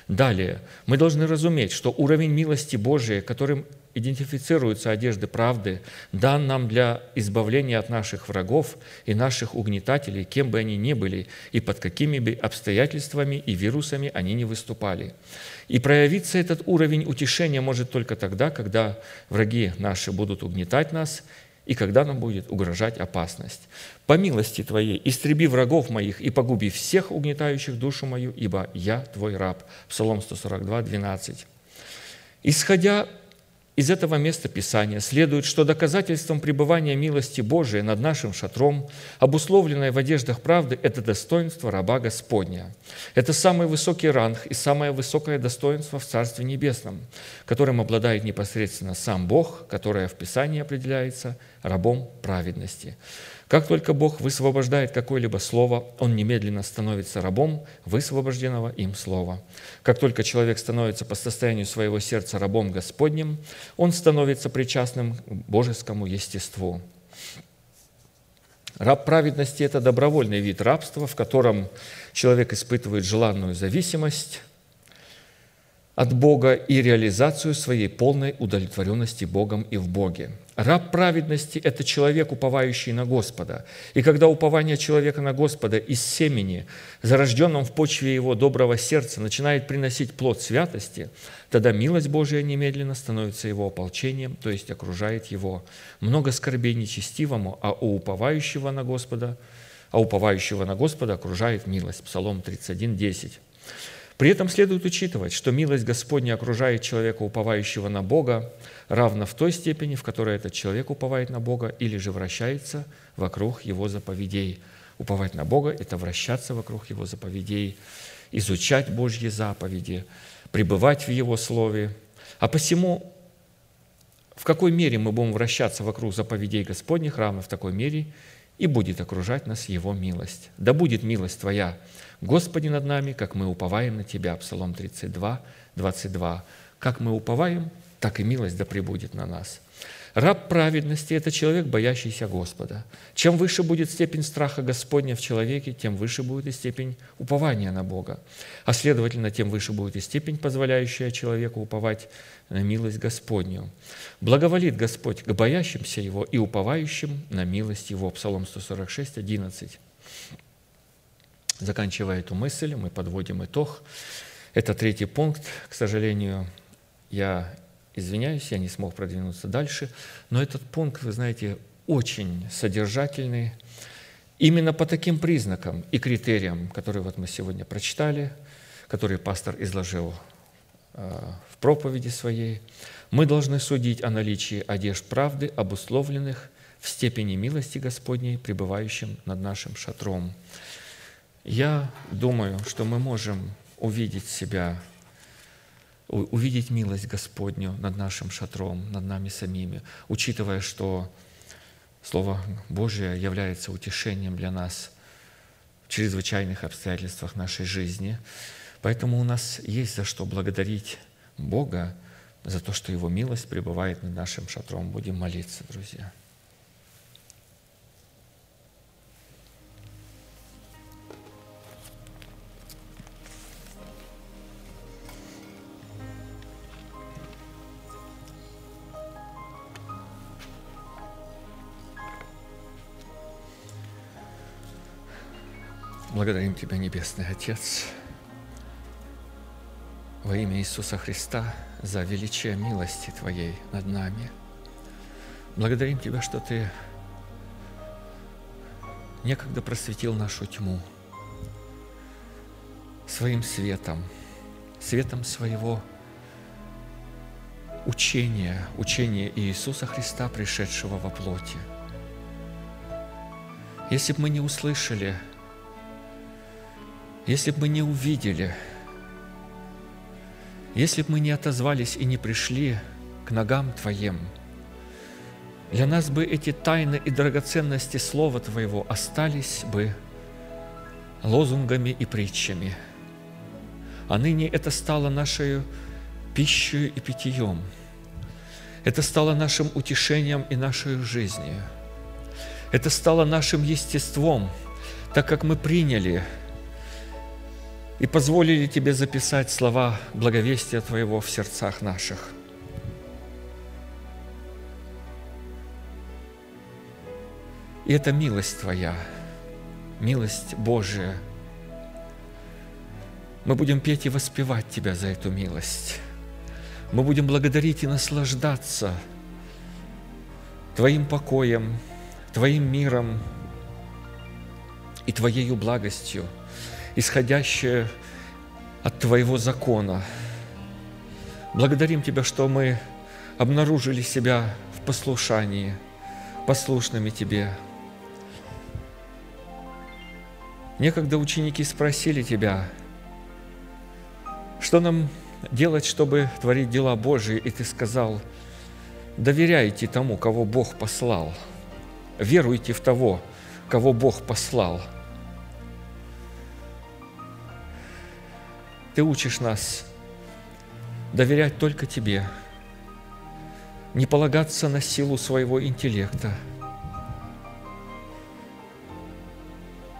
Далее, мы должны разуметь, что уровень милости Божией, которым идентифицируются одежды правды, дан нам для избавления от наших врагов и наших угнетателей, кем бы они ни были, и под какими бы обстоятельствами и вирусами они не выступали. И проявиться этот уровень утешения может только тогда, когда враги наши будут угнетать нас и когда нам будет угрожать опасность. По милости Твоей истреби врагов моих и погуби всех угнетающих душу мою, ибо я Твой раб». Псалом 142, 12. Исходя из этого места Писания следует, что доказательством пребывания милости Божией над нашим шатром, обусловленное в одеждах правды, это достоинство раба Господня. Это самый высокий ранг и самое высокое достоинство в Царстве Небесном, которым обладает непосредственно сам Бог, которое в Писании определяется рабом праведности. Как только Бог высвобождает какое-либо слово, он немедленно становится рабом высвобожденного им слова. Как только человек становится по состоянию своего сердца рабом Господним, он становится причастным к божескому естеству. Раб праведности – это добровольный вид рабства, в котором человек испытывает желанную зависимость от Бога и реализацию своей полной удовлетворенности Богом и в Боге – Раб праведности – это человек, уповающий на Господа. И когда упование человека на Господа из семени, зарожденном в почве его доброго сердца, начинает приносить плод святости, тогда милость Божия немедленно становится его ополчением, то есть окружает его. Много скорбей нечестивому, а у уповающего на Господа, а уповающего на Господа окружает милость. Псалом 31, 10. При этом следует учитывать, что милость Господня окружает человека, уповающего на Бога, равно в той степени, в которой этот человек уповает на Бога или же вращается вокруг Его заповедей. Уповать на Бога – это вращаться вокруг Его заповедей, изучать Божьи заповеди, пребывать в Его Слове. А посему, в какой мере мы будем вращаться вокруг заповедей Господних, равно в такой мере и будет окружать нас Его милость. Да будет милость Твоя – Господи над нами, как мы уповаем на Тебя. Псалом 32, 22. Как мы уповаем, так и милость да пребудет на нас. Раб праведности – это человек, боящийся Господа. Чем выше будет степень страха Господня в человеке, тем выше будет и степень упования на Бога. А следовательно, тем выше будет и степень, позволяющая человеку уповать на милость Господню. Благоволит Господь к боящимся Его и уповающим на милость Его. Псалом 146, 11. Заканчивая эту мысль, мы подводим итог. Это третий пункт. К сожалению, я извиняюсь, я не смог продвинуться дальше, но этот пункт, вы знаете, очень содержательный, именно по таким признакам и критериям, которые вот мы сегодня прочитали, которые пастор изложил э, в проповеди своей, мы должны судить о наличии одежд правды, обусловленных в степени милости Господней, пребывающим над нашим шатром. Я думаю, что мы можем увидеть себя, увидеть милость Господню над нашим шатром, над нами самими, учитывая, что Слово Божие является утешением для нас в чрезвычайных обстоятельствах нашей жизни. Поэтому у нас есть за что благодарить Бога за то, что Его милость пребывает над нашим шатром. Будем молиться, друзья. Благодарим Тебя, Небесный Отец, во имя Иисуса Христа за величие милости Твоей над нами. Благодарим Тебя, что Ты некогда просветил нашу тьму своим светом, светом своего учения, учения Иисуса Христа, пришедшего во плоти. Если бы мы не услышали – если бы мы не увидели, если бы мы не отозвались и не пришли к ногам Твоим, для нас бы эти тайны и драгоценности Слова Твоего остались бы лозунгами и притчами. А ныне это стало нашей пищей и питьем. Это стало нашим утешением и нашей жизнью. Это стало нашим естеством, так как мы приняли – и позволили Тебе записать слова благовестия Твоего в сердцах наших. И это милость Твоя, милость Божия. Мы будем петь и воспевать Тебя за эту милость. Мы будем благодарить и наслаждаться Твоим покоем, Твоим миром и Твоею благостью – исходящее от Твоего закона. Благодарим Тебя, что мы обнаружили себя в послушании, послушными Тебе. Некогда ученики спросили Тебя, что нам делать, чтобы творить дела Божии, и Ты сказал, доверяйте тому, кого Бог послал, веруйте в того, кого Бог послал. Ты учишь нас доверять только Тебе, не полагаться на силу своего интеллекта.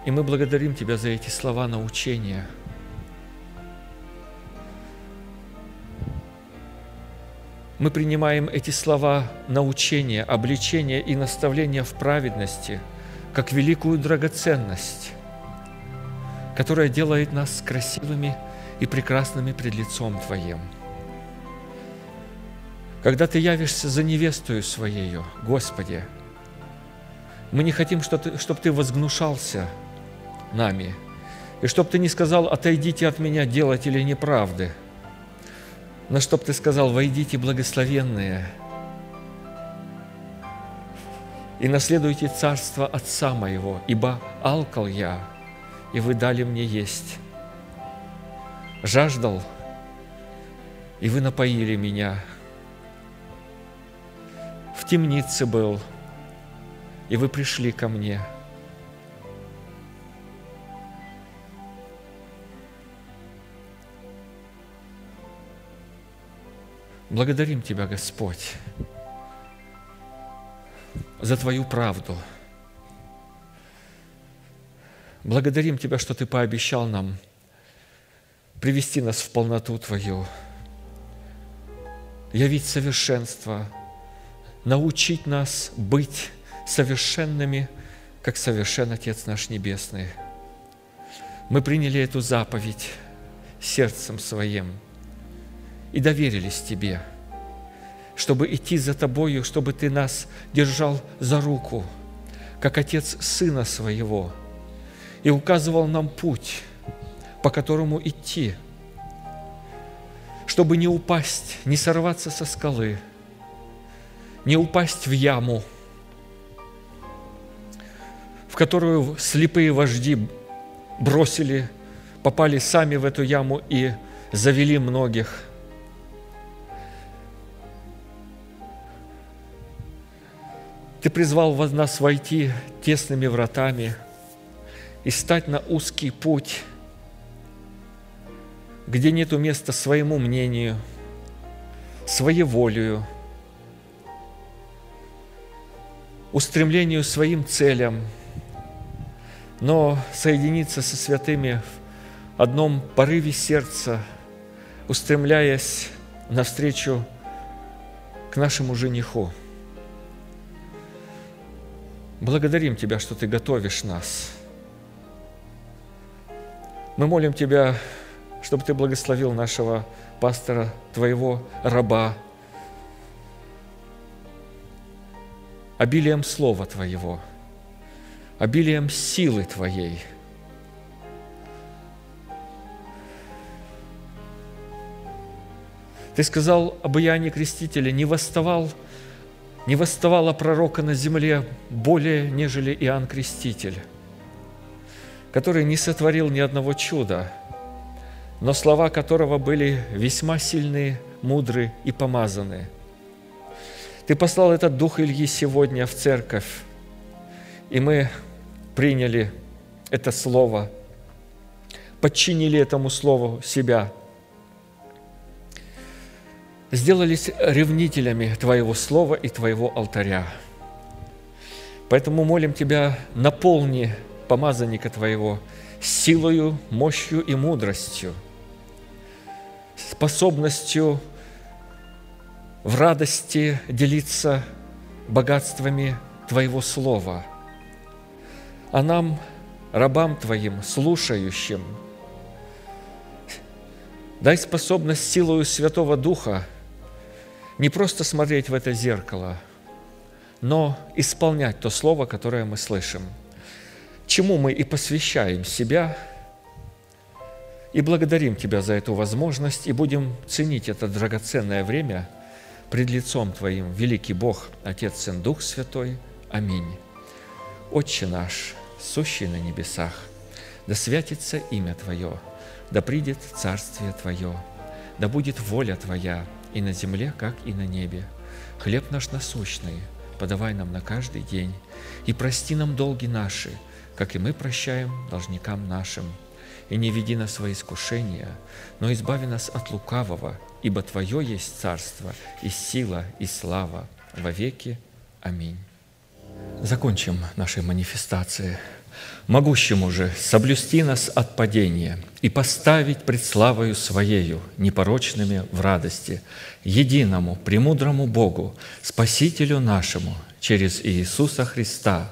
И мы благодарим Тебя за эти слова научения. Мы принимаем эти слова научения, обличения и наставления в праведности как великую драгоценность, которая делает нас красивыми и прекрасными пред лицом Твоим – когда Ты явишься за невестою Своею, Господи, мы не хотим, чтобы Ты, возгнушался нами, и чтобы Ты не сказал, отойдите от меня, делатели неправды, но чтобы Ты сказал, войдите, благословенные, и наследуйте царство Отца моего, ибо алкал я, и вы дали мне есть. Жаждал, и вы напоили меня – в темнице был, и вы пришли ко мне. Благодарим Тебя, Господь, за Твою правду. Благодарим Тебя, что Ты пообещал нам привести нас в полноту Твою, явить совершенство – научить нас быть совершенными, как совершен Отец наш Небесный. Мы приняли эту заповедь сердцем своим и доверились Тебе, чтобы идти за Тобою, чтобы Ты нас держал за руку, как Отец Сына Своего, и указывал нам путь, по которому идти, чтобы не упасть, не сорваться со скалы – не упасть в яму, в которую слепые вожди бросили, попали сами в эту яму и завели многих. Ты призвал нас войти тесными вратами и стать на узкий путь, где нету места своему мнению, своеволию – устремлению своим целям, но соединиться со святыми в одном порыве сердца, устремляясь навстречу к нашему жениху. Благодарим Тебя, что Ты готовишь нас. Мы молим Тебя, чтобы Ты благословил нашего пастора, Твоего раба, обилием Слова Твоего, обилием силы Твоей. Ты сказал об Иоанне Крестителе, не восставал, не восставало пророка на земле более, нежели Иоанн Креститель, который не сотворил ни одного чуда, но слова которого были весьма сильные, мудрые и помазанные – ты послал этот Дух Ильи сегодня в церковь, и мы приняли это Слово, подчинили этому Слову себя, сделались ревнителями Твоего Слова и Твоего алтаря. Поэтому молим Тебя, наполни помазанника Твоего силою, мощью и мудростью, способностью в радости делиться богатствами Твоего Слова. А нам, рабам Твоим, слушающим, дай способность силою Святого Духа не просто смотреть в это зеркало, но исполнять то слово, которое мы слышим, чему мы и посвящаем себя – и благодарим Тебя за эту возможность и будем ценить это драгоценное время пред лицом Твоим, великий Бог, Отец, Сын, Дух Святой. Аминь. Отче наш, сущий на небесах, да святится имя Твое, да придет Царствие Твое, да будет воля Твоя и на земле, как и на небе. Хлеб наш насущный подавай нам на каждый день, и прости нам долги наши, как и мы прощаем должникам нашим – и не веди нас во искушения, но избави нас от лукавого, ибо Твое есть царство, и сила, и слава во веки. Аминь. Закончим наши манифестации. Могущему же соблюсти нас от падения и поставить пред славою Своею, непорочными в радости, единому, премудрому Богу, Спасителю нашему, через Иисуса Христа,